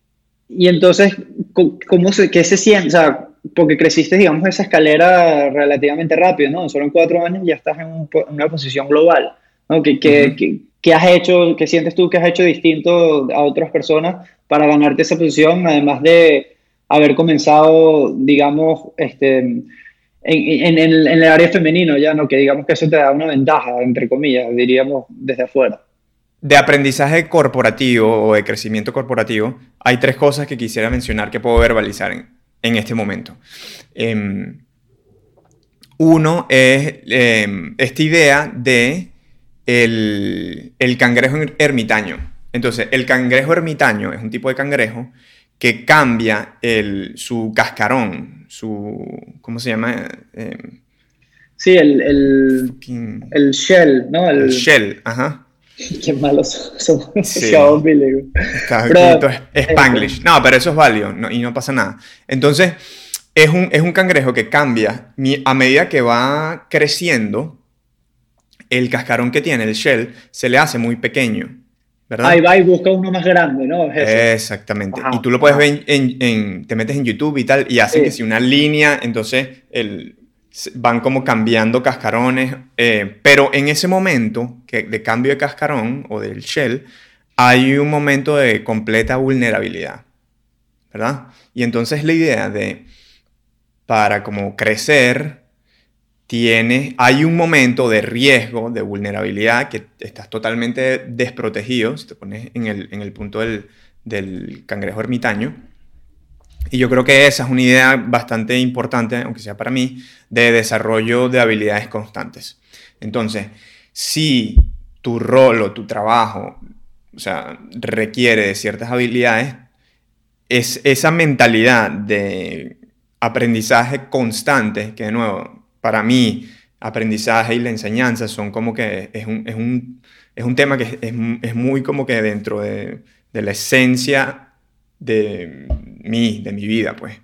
y, entonces, ¿cómo se, qué se siente? O sea, porque creciste, digamos, esa escalera relativamente rápido, ¿no? Solo en cuatro años ya estás en, una posición global, ¿no? ¿Qué, qué, has hecho, qué sientes tú que has hecho distinto a otras personas para ganarte esa posición, además de haber comenzado, digamos, este, en, en, en, el área femenino ya, ¿no? Que digamos que eso te da una ventaja, entre comillas, diríamos, desde afuera de aprendizaje corporativo o de crecimiento corporativo, hay tres cosas que quisiera mencionar que puedo verbalizar en, este momento. Em, uno es em, esta idea de el, cangrejo ermitaño. Entonces, el cangrejo ermitaño es un tipo de cangrejo que cambia su cascarón, su... ¿Cómo se llama? Em, sí, el, el, shell, ¿no? el shell, ajá Qué malos somos. Sí. Pero, es Spanglish. No, pero eso es válido y no pasa nada. Entonces, es un, es un cangrejo que cambia a medida que va creciendo. El cascarón que tiene, el shell, se le hace muy pequeño. ¿verdad? Ahí va y busca uno más grande, ¿no? Exactamente. y tú lo puedes ver en, Te metes en YouTube y tal, y hace que si una línea, entonces el, van como cambiando cascarones, eh, pero en ese momento que, de cambio de cascarón o del shell, hay un momento de completa vulnerabilidad, ¿verdad? Y entonces la idea de, para como crecer, tiene, hay un momento de riesgo, de vulnerabilidad, que estás totalmente desprotegido, si te pones en el, en el punto del, del cangrejo ermitaño, y yo creo que esa es una idea bastante importante, aunque sea para mí, de desarrollo de habilidades constantes. Entonces, si tu rol o tu trabajo, o sea, requiere de ciertas habilidades, es esa mentalidad de aprendizaje constante, que de nuevo, para mí, aprendizaje y la enseñanza son como que es un, es un, es un tema que es, es, muy como que dentro de, de la esencia de mí, de mi vida, pues.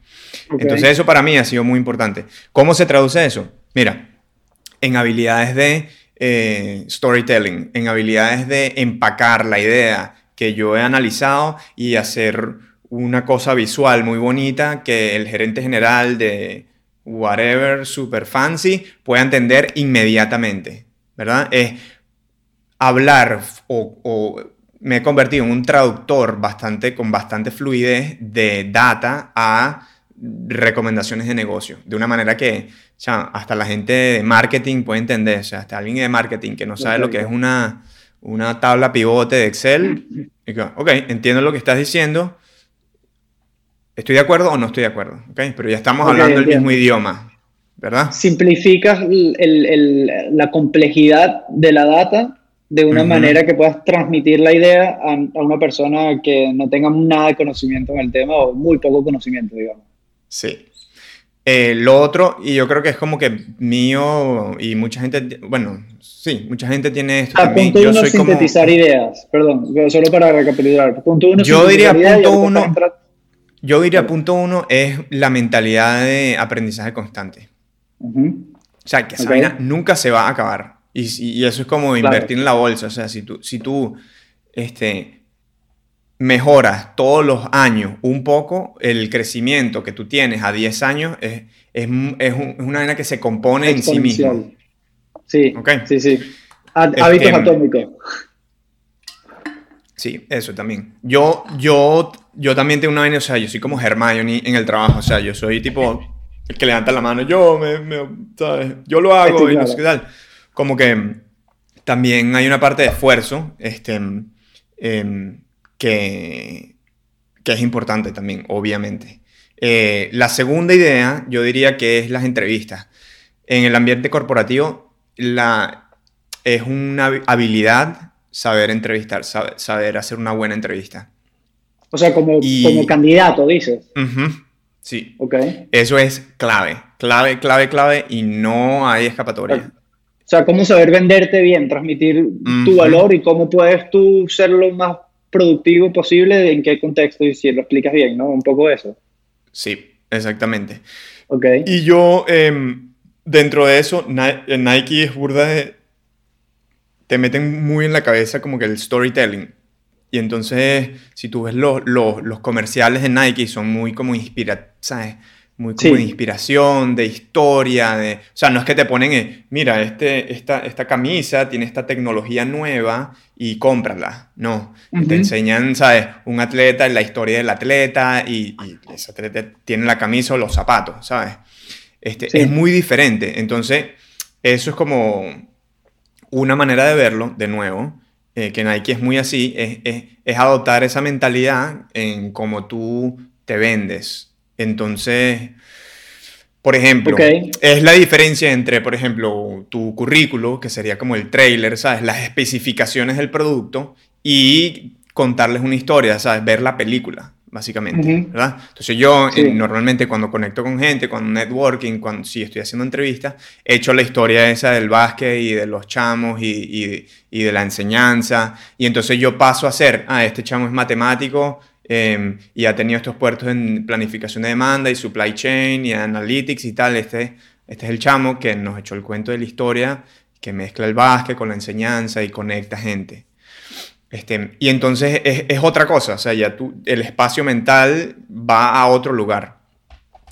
Entonces eso para mí ha sido muy importante. ¿Cómo se traduce eso? Mira, en habilidades de eh, storytelling, en habilidades de empacar la idea que yo he analizado y hacer una cosa visual muy bonita que el gerente general de whatever super fancy pueda entender inmediatamente, ¿verdad? Es hablar o me he convertido en un traductor bastante, con bastante fluidez de data a recomendaciones de negocio, de una manera que hasta la gente de marketing puede entender, o sea, hasta alguien de marketing que no sabe lo que es una, una tabla pivote de Excel, y que, ok, entiendo lo que estás diciendo, estoy de acuerdo o no estoy de acuerdo, okay, pero ya estamos hablando el mismo idioma, ¿verdad? Simplificas la complejidad de la data de una manera que puedas transmitir la idea a, una persona que no tenga nada de conocimiento en el tema o muy poco conocimiento, digamos. Sí. Eh, lo otro, y yo creo que es como que mío y mucha gente, bueno, sí, mucha gente tiene esto. Ah, punto uno, sintetizar ideas, perdón, solo para recapitular. Punto uno, yo diría punto uno, yo diría punto uno es la mentalidad de aprendizaje constante. O sea, que esa vaina nunca se va a acabar. Y, eso es como invertir en la bolsa. O sea, si tú, si tú este, mejoras todos los años un poco, el crecimiento que tú tienes a 10 años es, es, es, una manera que se compone en sí mismo. Sí, sí, sí. Hábitos este, atómicos. Sí, eso también. Yo, yo, yo también tengo una vaina, o sea, yo soy como Hermione en el trabajo, o sea, yo soy tipo el que levanta la mano, yo, me, ¿sabes? Yo lo hago y no sé qué tal. Como que también hay una parte de esfuerzo, este, em, que, que es importante también, obviamente. Eh, la segunda idea, yo diría que es las entrevistas. En el ambiente corporativo, la, es una habilidad saber entrevistar, saber, hacer una buena entrevista. O sea, como, como candidato, dices. sí. Ok. Eso es clave, clave, clave, clave y no hay escapatoria. O sea, cómo saber venderte bien, transmitir tu valor y cómo puedes tú ser lo más productivo posible, en qué contexto y si lo explicas bien, ¿no? Un poco eso. Sí, exactamente. Ok. Y yo, em, dentro de eso, Nike es burda de te meten muy en la cabeza como que el storytelling. Y entonces, si tú ves los, los, comerciales de Nike, son muy como inspira ¿sabes? Muy como de inspiración, de historia, de... O sea, no es que te ponen, eh, mira, este, esta, esta camisa tiene esta tecnología nueva y cómprala. No, te enseñan, ¿sabes? Un atleta, la historia del atleta y, y, ese atleta tiene la camisa o los zapatos, ¿sabes? Este, Es muy diferente. Entonces, eso es como una manera de verlo, de nuevo, eh, que Nike es muy así, es, adoptar esa mentalidad en cómo tú te vendes. Entonces, por ejemplo, es la diferencia entre, por ejemplo, tu currículo, que sería como el trailer, ¿sabes? Las especificaciones del producto y contarles una historia, ¿sabes? Ver la película básicamente, ¿verdad? Entonces yo eh, normalmente cuando conecto con gente, cuando networking, cuando si estoy haciendo entrevistas, he hecho la historia esa del básquet y de los chamos y, y, de la enseñanza, y entonces yo paso a ser, ah, este chamo es matemático em, y ha tenido estos puertos en planificación de demanda y supply chain y analytics y tal, este, este es el chamo que nos echó el cuento de la historia, que mezcla el básquet con la enseñanza y conecta gente. Este, y entonces es, otra cosa, o sea, ya tú, el espacio mental va a otro lugar.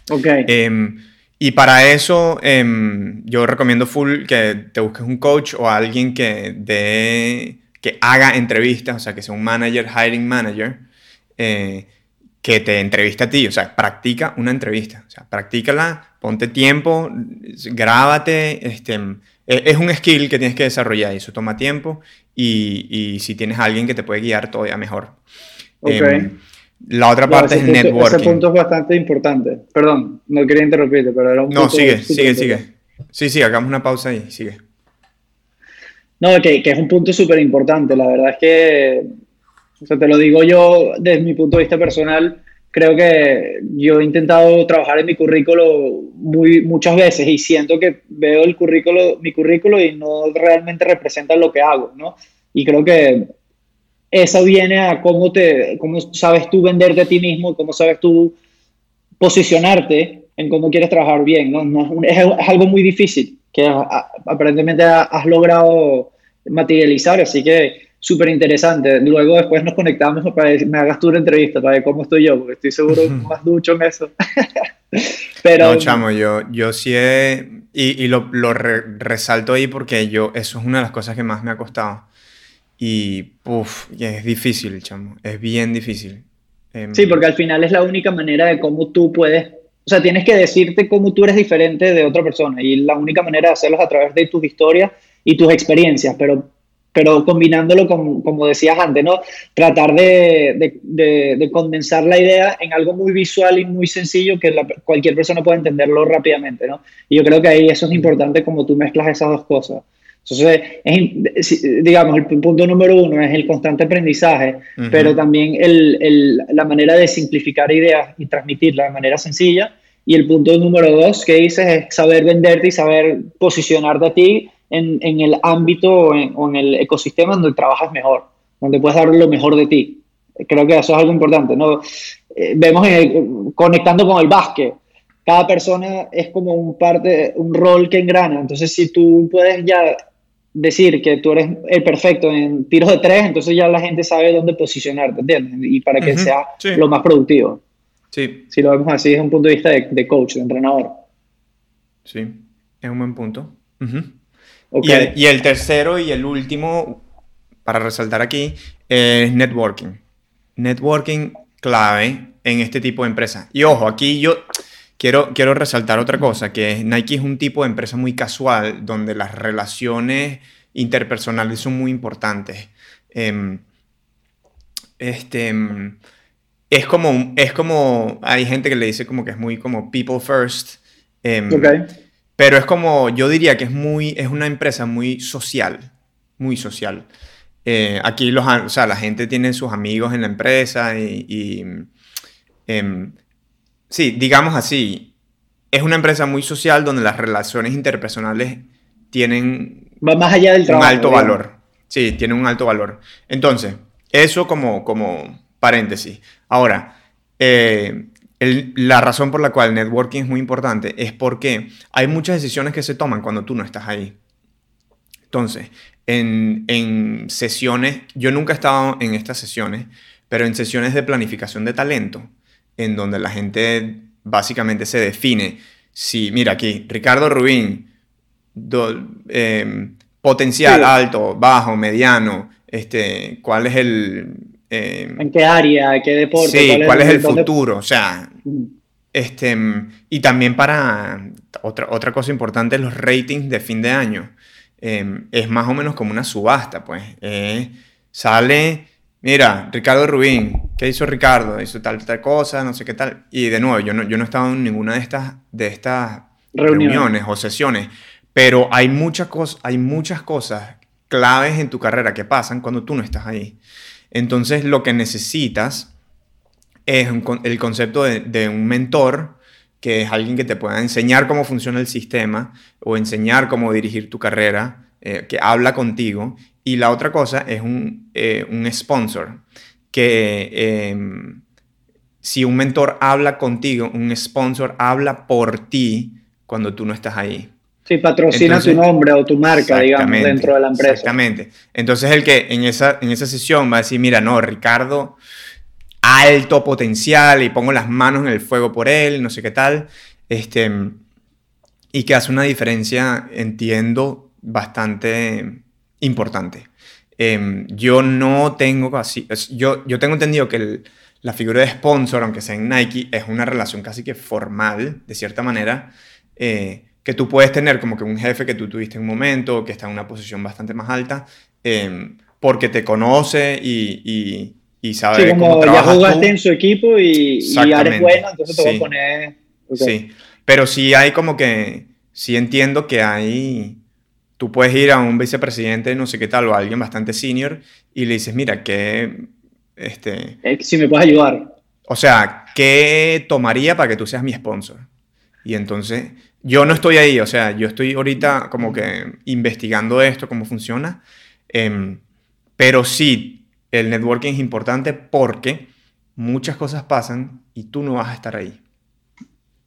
Ok. Em, y para eso em, yo recomiendo full que te busques un coach o alguien que, de, que haga entrevistas, o sea, que sea un manager, hiring manager, eh, que te entrevista a ti, o sea, practica una entrevista, o sea, practícala, ponte tiempo, grábate, este, e, es un skill que tienes que desarrollar y eso toma tiempo y, si tienes a alguien que te puede guiar todavía mejor. Em, la otra parte es networking. Ese punto es bastante importante. Perdón, no quería interrumpirte, pero era un No, sigue, sigue, sigue. Sí, sí, hagamos una pausa ahí, sigue. No, que, que es un punto súper importante. La verdad es que, o sea, te lo digo yo desde mi punto de vista personal, creo que yo he intentado trabajar en mi currículo muy, muchas veces y siento que veo el currículo, mi currículo y no realmente representa lo que hago, ¿no? Y creo que eso viene a cómo, te, cómo sabes tú venderte a ti mismo, cómo sabes tú posicionarte en cómo quieres trabajar bien, ¿no? no es, algo muy difícil que aparentemente has logrado materializar, así que súper interesante. Luego después nos conectamos para que me hagas una entrevista para ver cómo estoy yo, porque estoy seguro más ducho en eso. Pero... No, chamo, yo, yo sí he... Y, y lo, lo resalto ahí porque yo, eso es una de las cosas que más me ha costado. Y, puff, es difícil, chamo, es bien difícil. Em, sí, porque al final es la única manera de cómo tú puedes... O sea, tienes que decirte cómo tú eres diferente de otra persona y la única manera de hacerlo es a través de tus historias y tus experiencias, pero pero combinándolo con, como decías antes, ¿no? Tratar de, de, de, condensar la idea en algo muy visual y muy sencillo que cualquier persona pueda entenderlo rápidamente, ¿no? Y yo creo que ahí eso es importante como tú mezclas esas dos cosas. Entonces, digamos, el punto número uno es el constante aprendizaje, pero también el, el, la manera de simplificar ideas y transmitirlas de manera sencilla. Y el punto número dos que dices es saber venderte y saber posicionarte a ti en, el ámbito o en, el ecosistema donde trabajas mejor, donde puedes dar lo mejor de ti. Creo que eso es algo importante. ¿no? Eh, vemos conectando con el básquet, cada persona es como un parte, un rol que engrana. Entonces, si tú puedes ya decir que tú eres el perfecto en tiros de tres, entonces ya la gente sabe dónde posicionarte, ¿entiendes? Y para que sea lo más productivo. Sí. Si lo vemos así, desde un punto de vista de, coach, de entrenador. Sí, es un buen punto. Y, el, y, el, tercero y el último, para resaltar aquí, es networking. Networking clave en este tipo de empresa. Y ojo, aquí yo quiero, quiero resaltar otra cosa, que Nike es un tipo de empresa muy casual, donde las relaciones interpersonales son muy importantes. Em, este, em, es como, es como, hay gente que le dice como que es muy como people first. Em, pero es como, yo diría que es muy, es una empresa muy social, muy social. Eh, aquí los, o sea, la gente tiene sus amigos en la empresa y, sí, digamos así, es una empresa muy social donde las relaciones interpersonales tienen Va más allá del un alto valor. Sí, tienen un alto valor. Entonces, eso como, como paréntesis. Ahora, eh, la razón por la cual networking es muy importante es porque hay muchas decisiones que se toman cuando tú no estás ahí. Entonces, en, en sesiones, yo nunca he estado en estas sesiones, pero en sesiones de planificación de talento, en donde la gente básicamente se define si, mira aquí, Ricardo Rubín, em, potencial alto, bajo, mediano, este, cuál es el... Em, ¿En qué área? ¿Qué deporte? Sí, cuál, es, el futuro? O sea, mm. este, y también para, otra, otra cosa importante, los ratings de fin de año. Em, es más o menos como una subasta, pues. Eh, sale mira, Ricardo Rubín, ¿qué hizo Ricardo? Hizo tal, tal cosa, no sé qué tal. Y de nuevo, yo no, yo no he estado en ninguna de estas, de estas reuniones o sesiones, pero hay muchas, cosas, hay muchas cosas claves en tu carrera que pasan cuando tú no estás ahí. Entonces, lo que necesitas es el concepto de, un mentor, que es alguien que te pueda enseñar cómo funciona el sistema o enseñar cómo dirigir tu carrera, eh, que habla contigo y la otra cosa es un, eh, un sponsor, que em, si un mentor habla contigo, un sponsor habla por ti cuando tú no estás ahí. Sí, patrocina tu nombre o tu marca, digamos, dentro de la empresa. Exactamente. Entonces el que en esa, en esa sesión va a decir, mira, no, Ricardo, alto potencial y pongo las manos en el fuego por él, no sé qué tal, este, y que hace una diferencia, entiendo, bastante importante. Em, yo no tengo así, yo, yo tengo entendido que la figura de sponsor, aunque sea en Nike, es una relación casi que formal, de cierta manera, eh, que tú puedes tener como que un jefe que tú tuviste en un momento, que está en una posición bastante más alta, em, porque te conoce y, y, sabe sí, como ya jugaste en su equipo y, y eres bueno, entonces te voy a poner... Sí, pero sí hay como que, sí entiendo que hay tú puedes ir a un vicepresidente, no sé qué tal, o a alguien bastante senior, y le dices, mira, ¿qué... Este, si me puedes ayudar. O sea, ¿qué tomaría para que tú seas mi sponsor? Y entonces, yo no estoy ahí, o sea, yo estoy ahorita como que investigando esto, cómo funciona, em, pero sí, el networking es importante porque muchas cosas pasan y tú no vas a estar ahí.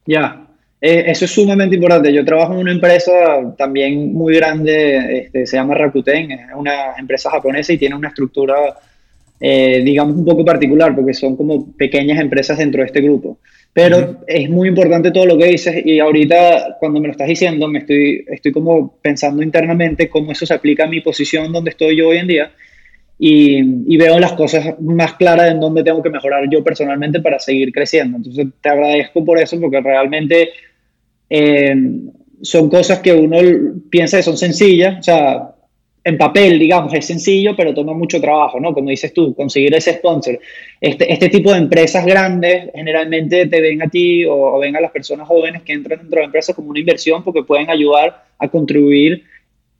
Ya, eh, eso es sumamente importante. Yo trabajo en una empresa también muy grande, este, se llama Rakuten, es una empresa japonesa y tiene una estructura, eh, digamos, un poco particular, porque son como pequeñas empresas dentro de este grupo. Pero es muy importante todo lo que dices y ahorita cuando me lo estás diciendo me estoy, estoy como pensando internamente cómo eso se aplica a mi posición donde estoy yo hoy en día y, y, veo las cosas más claras en dónde tengo que mejorar yo personalmente para seguir creciendo. Entonces te agradezco por eso porque realmente eh, son cosas que uno piensa que son sencillas, o sea, en papel, digamos, es sencillo, pero toma mucho trabajo, ¿no? Como dices tú, conseguir ese sponsor. Este, este tipo de empresas grandes generalmente te ven a ti o, ven a las personas jóvenes que entran dentro de empresas como una inversión porque pueden ayudar a contribuir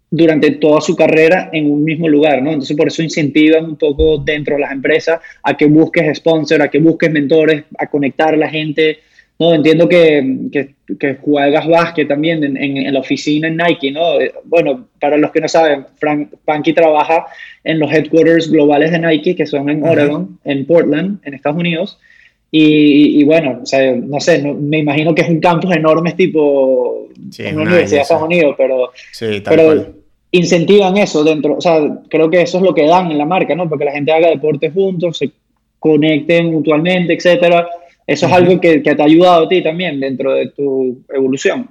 durante toda su carrera en un mismo lugar, ¿no? Entonces por eso incentivan un poco dentro de las empresas a que busques sponsor, a que busques mentores, a conectar a la gente, no, entiendo que, que, que juegas básquet también en, en, la oficina en Nike, ¿no? Eh, bueno, para los que no saben, Frank Panky trabaja en los headquarters globales de Nike, que son en Oregon, en Portland, en Estados Unidos. Y, y, bueno, o sea, no sé, me imagino que es un campus enorme tipo en una universidad de Estados Unidos, pero, sí, pero incentivan eso dentro, o sea, creo que eso es lo que dan en la marca, ¿no? Porque la gente haga deporte juntos, se conecten mutuamente, etcétera. Eso es algo que, que, te ha ayudado a ti también dentro de tu evolución.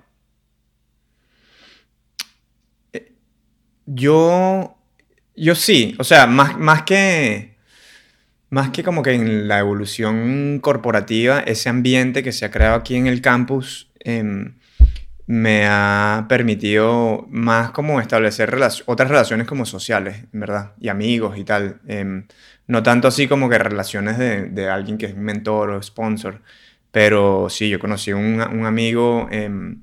Yo, yo sí, o sea, más, más que más que como que en la evolución corporativa, ese ambiente que se ha creado aquí en el campus em, me ha permitido más como establecer otras relaciones como sociales, en verdad, y amigos y tal. Em, no tanto así como que relaciones de, alguien que es mentor o sponsor, pero sí, yo conocí un, amigo em,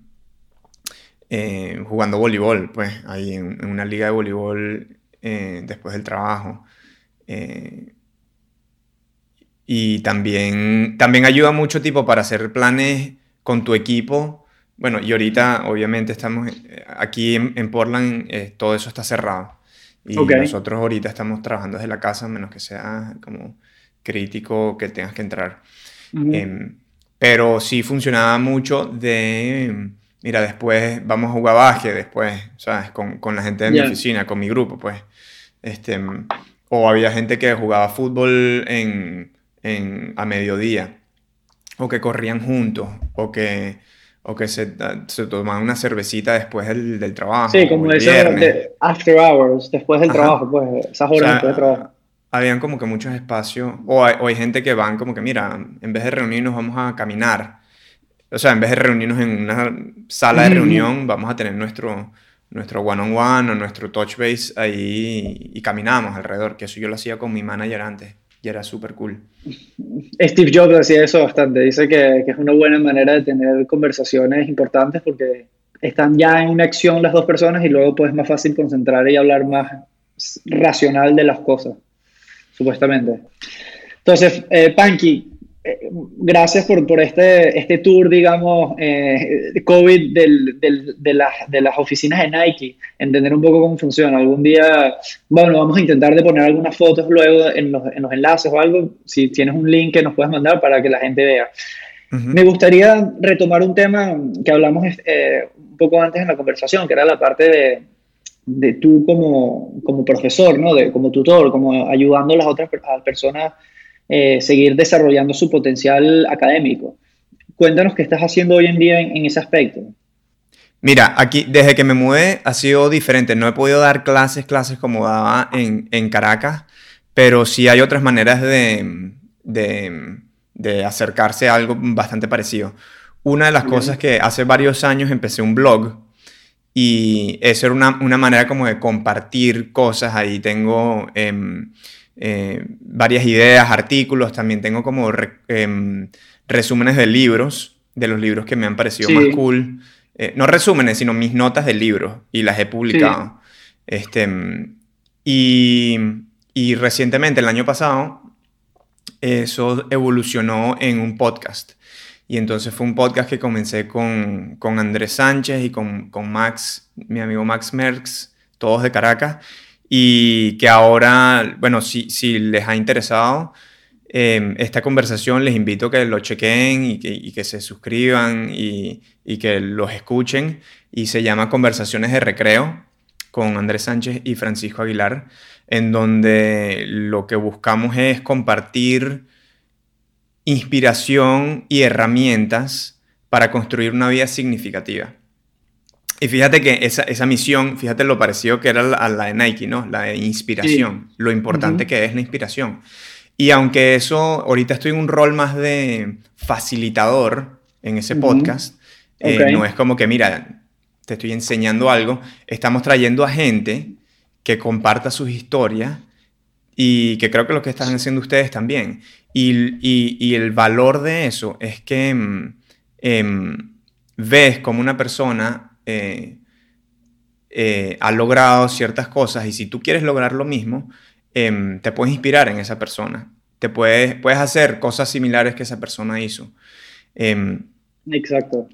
eh, jugando voleibol, pues ahí en, una liga de voleibol eh, después del trabajo. Eh, y también, también ayuda mucho tipo para hacer planes con tu equipo. Bueno, y ahorita obviamente estamos aquí en, Portland, todo eso está cerrado. Y nosotros ahorita estamos trabajando desde la casa, menos que sea como crítico que tengas que entrar. Em, pero sí funcionaba mucho de mira, después vamos a jugar básquet, después, ¿sabes? Con, con la gente de mi oficina, con mi grupo, pues. Este, o había gente que jugaba fútbol en, en, a mediodía, o que corrían juntos, o que, o que se, se tomaban una cervecita después del, del trabajo. Sí, como eso de after hours, después del trabajo, pues, esas horas después del trabajo. Habían como que muchos espacios, o hay, o hay gente que van como que, mira, en vez de reunirnos vamos a caminar o sea, en vez de reunirnos en una sala de reunión, vamos a tener nuestro, nuestro one-on-one o nuestro touch base ahí y, caminamos alrededor, que eso yo lo hacía con mi manager antes y era súper cool. Steve Jobs hacía eso bastante, dice que, que, es una buena manera de tener conversaciones importantes porque están ya en una acción las dos personas y luego pues es más fácil concentrar y hablar más racional de las cosas, supuestamente. Entonces, eh, Panky, eh, gracias por, por este, este tour, digamos, eh, COVID del, del, de, de, las oficinas de Nike, entender un poco cómo funciona. Algún día, bueno, vamos a intentar de poner algunas fotos luego en los, en los enlaces o algo, si tienes un link que nos puedes mandar para que la gente vea. Me gustaría retomar un tema que hablamos eh, un poco antes en la conversación, que era la parte de, de tú como, como profesor, ¿no? de, como tutor, como ayudando a las otras a las personas eh, seguir desarrollando su potencial académico. Cuéntanos qué estás haciendo hoy en día en, ese aspecto. Mira, aquí desde que me mudé ha sido diferente. No he podido dar clases, clases como daba en, en Caracas, pero sí hay otras maneras de, de, de, acercarse a algo bastante parecido. Una de las cosas que hace varios años empecé un blog y eso era una, una manera como de compartir cosas. Ahí tengo... Eh, eh, varias ideas, artículos, también tengo como em, resúmenes de libros, de los libros que me han parecido más cool. Eh, no resúmenes, sino mis notas de libros y las he publicado. Este, y, y, recientemente, el año pasado, eso evolucionó en un podcast. Y entonces fue un podcast que comencé con, con Andrés Sánchez y con, con Max, mi amigo Max Merckx, todos de Caracas y que ahora, bueno, si, si les ha interesado em, esta conversación, les invito a que lo chequen y que, y que se suscriban y, y, que los escuchen. Y se llama Conversaciones de Recreo con Andrés Sánchez y Francisco Aguilar, en donde lo que buscamos es compartir inspiración y herramientas para construir una vida significativa. Y fíjate que esa, esa, misión, fíjate lo parecido que era a la de Nike, ¿no? La de inspiración, lo importante que es la inspiración. Y aunque eso, ahorita estoy en un rol más de facilitador en ese podcast, eh, no es como que, mira, te estoy enseñando algo, estamos trayendo a gente que comparta sus historias y que creo que lo que están haciendo ustedes también. Y, y, y el valor de eso es que em, ves como una persona eh, eh, ha logrado ciertas cosas y si tú quieres lograr lo mismo, em, te puedes inspirar en esa persona. Te puedes, puedes hacer cosas similares que esa persona hizo. Em, Exacto.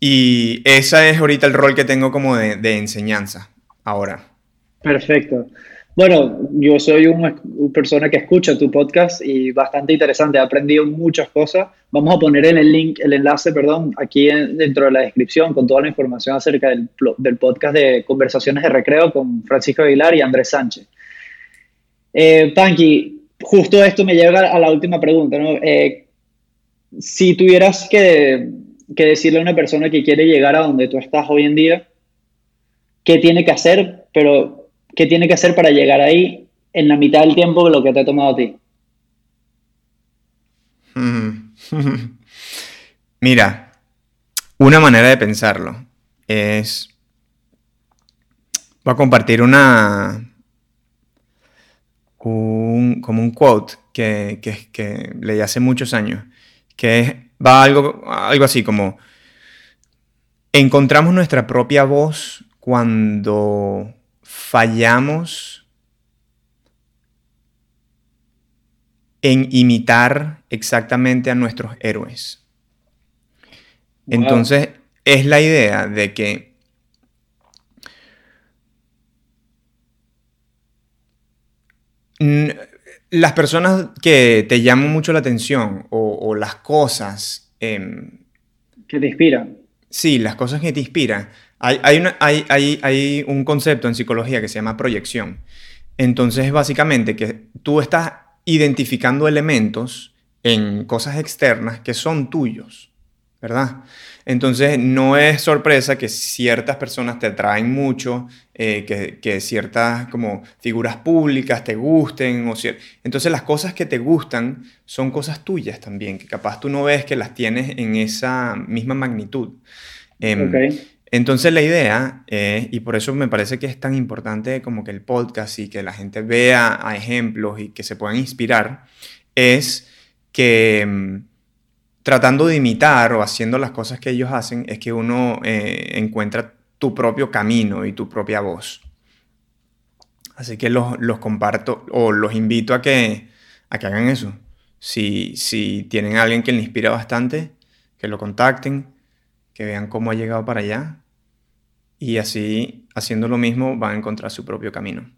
Y ese es ahorita el rol que tengo como de, enseñanza ahora. Perfecto. Bueno, yo soy una persona que escucha tu podcast y bastante interesante. He aprendido muchas cosas. Vamos a poner en el link, el enlace, perdón, aquí dentro de la descripción con toda la información acerca del, podcast de Conversaciones de Recreo con Francisco Aguilar y Andrés Sánchez. Eh, Panky, justo esto me lleva a la última pregunta. Eh, si tuvieras que, que decirle a una persona que quiere llegar a donde tú estás hoy en día, ¿qué tiene que hacer? Pero ¿qué tiene que hacer para llegar ahí en la mitad del tiempo de lo que te ha tomado a ti? Mira, una manera de pensarlo es... Voy a compartir una... Un, como un quote que, que, leí hace muchos años, que va algo, algo así como... Encontramos nuestra propia voz cuando fallamos en imitar exactamente a nuestros héroes. Entonces, es la idea de que las personas que te llaman mucho la atención o, las cosas... Em, que te inspiran. Sí, las cosas que te inspiran hay, un concepto en psicología que se llama proyección. Entonces, es básicamente que tú estás identificando elementos en cosas externas que son tuyos, ¿verdad? Entonces, no es sorpresa que ciertas personas te atraen mucho, eh, que, ciertas como figuras públicas te gusten. O Entonces, las cosas que te gustan son cosas tuyas también, que capaz tú no ves que las tienes en esa misma magnitud. Em, entonces la idea, y por eso me parece que es tan importante como que el podcast y que la gente vea a ejemplos y que se puedan inspirar, es que mm, tratando de imitar o haciendo las cosas que ellos hacen, es que uno eh, encuentra tu propio camino y tu propia voz. Así que los, comparto o los invito a que, a que hagan eso. Si, si tienen a alguien que les inspira bastante, que lo contacten, que vean cómo ha llegado para allá y así, haciendo lo mismo, van a encontrar su propio camino.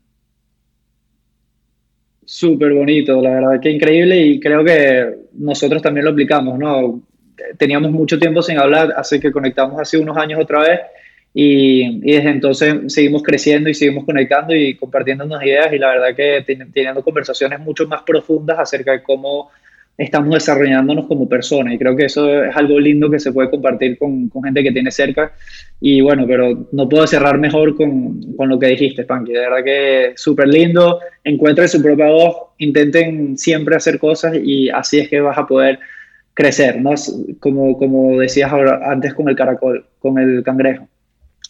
Súper bonito, la verdad que increíble y creo que nosotros también lo aplicamos, ¿no? Teníamos mucho tiempo sin hablar, así que conectamos hace unos años otra vez y, y desde entonces seguimos creciendo y seguimos conectando y compartiendo unas ideas y la verdad que teniendo conversaciones mucho más profundas acerca de cómo estamos desarrollándonos como personas y creo que eso es algo lindo que se puede compartir con, con gente que tiene cerca. Y bueno, pero no puedo cerrar mejor con, con lo que dijiste, Panky, de verdad que súper lindo, encuentren su propia voz, intenten siempre hacer cosas y así es que vas a poder crecer, ¿no? Como, como decías ahora, antes con el caracol, con el cangrejo,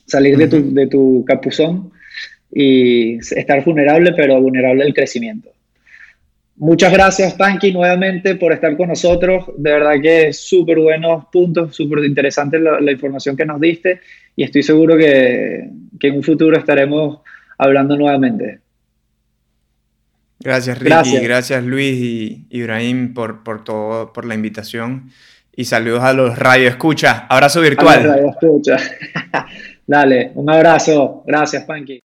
salir de, tu, de tu capuzón y estar vulnerable, pero vulnerable al crecimiento. Muchas gracias, Panky, nuevamente por estar con nosotros. De verdad que súper buenos puntos, súper interesante la, información que nos diste y estoy seguro que, en un futuro estaremos hablando nuevamente. Gracias, Ricky. Gracias, Luis y Ibrahim por, por todo, por la invitación. Y saludos a los Radio Escucha. Abrazo virtual. Radio Escucha. Dale, un abrazo. Gracias, Panky.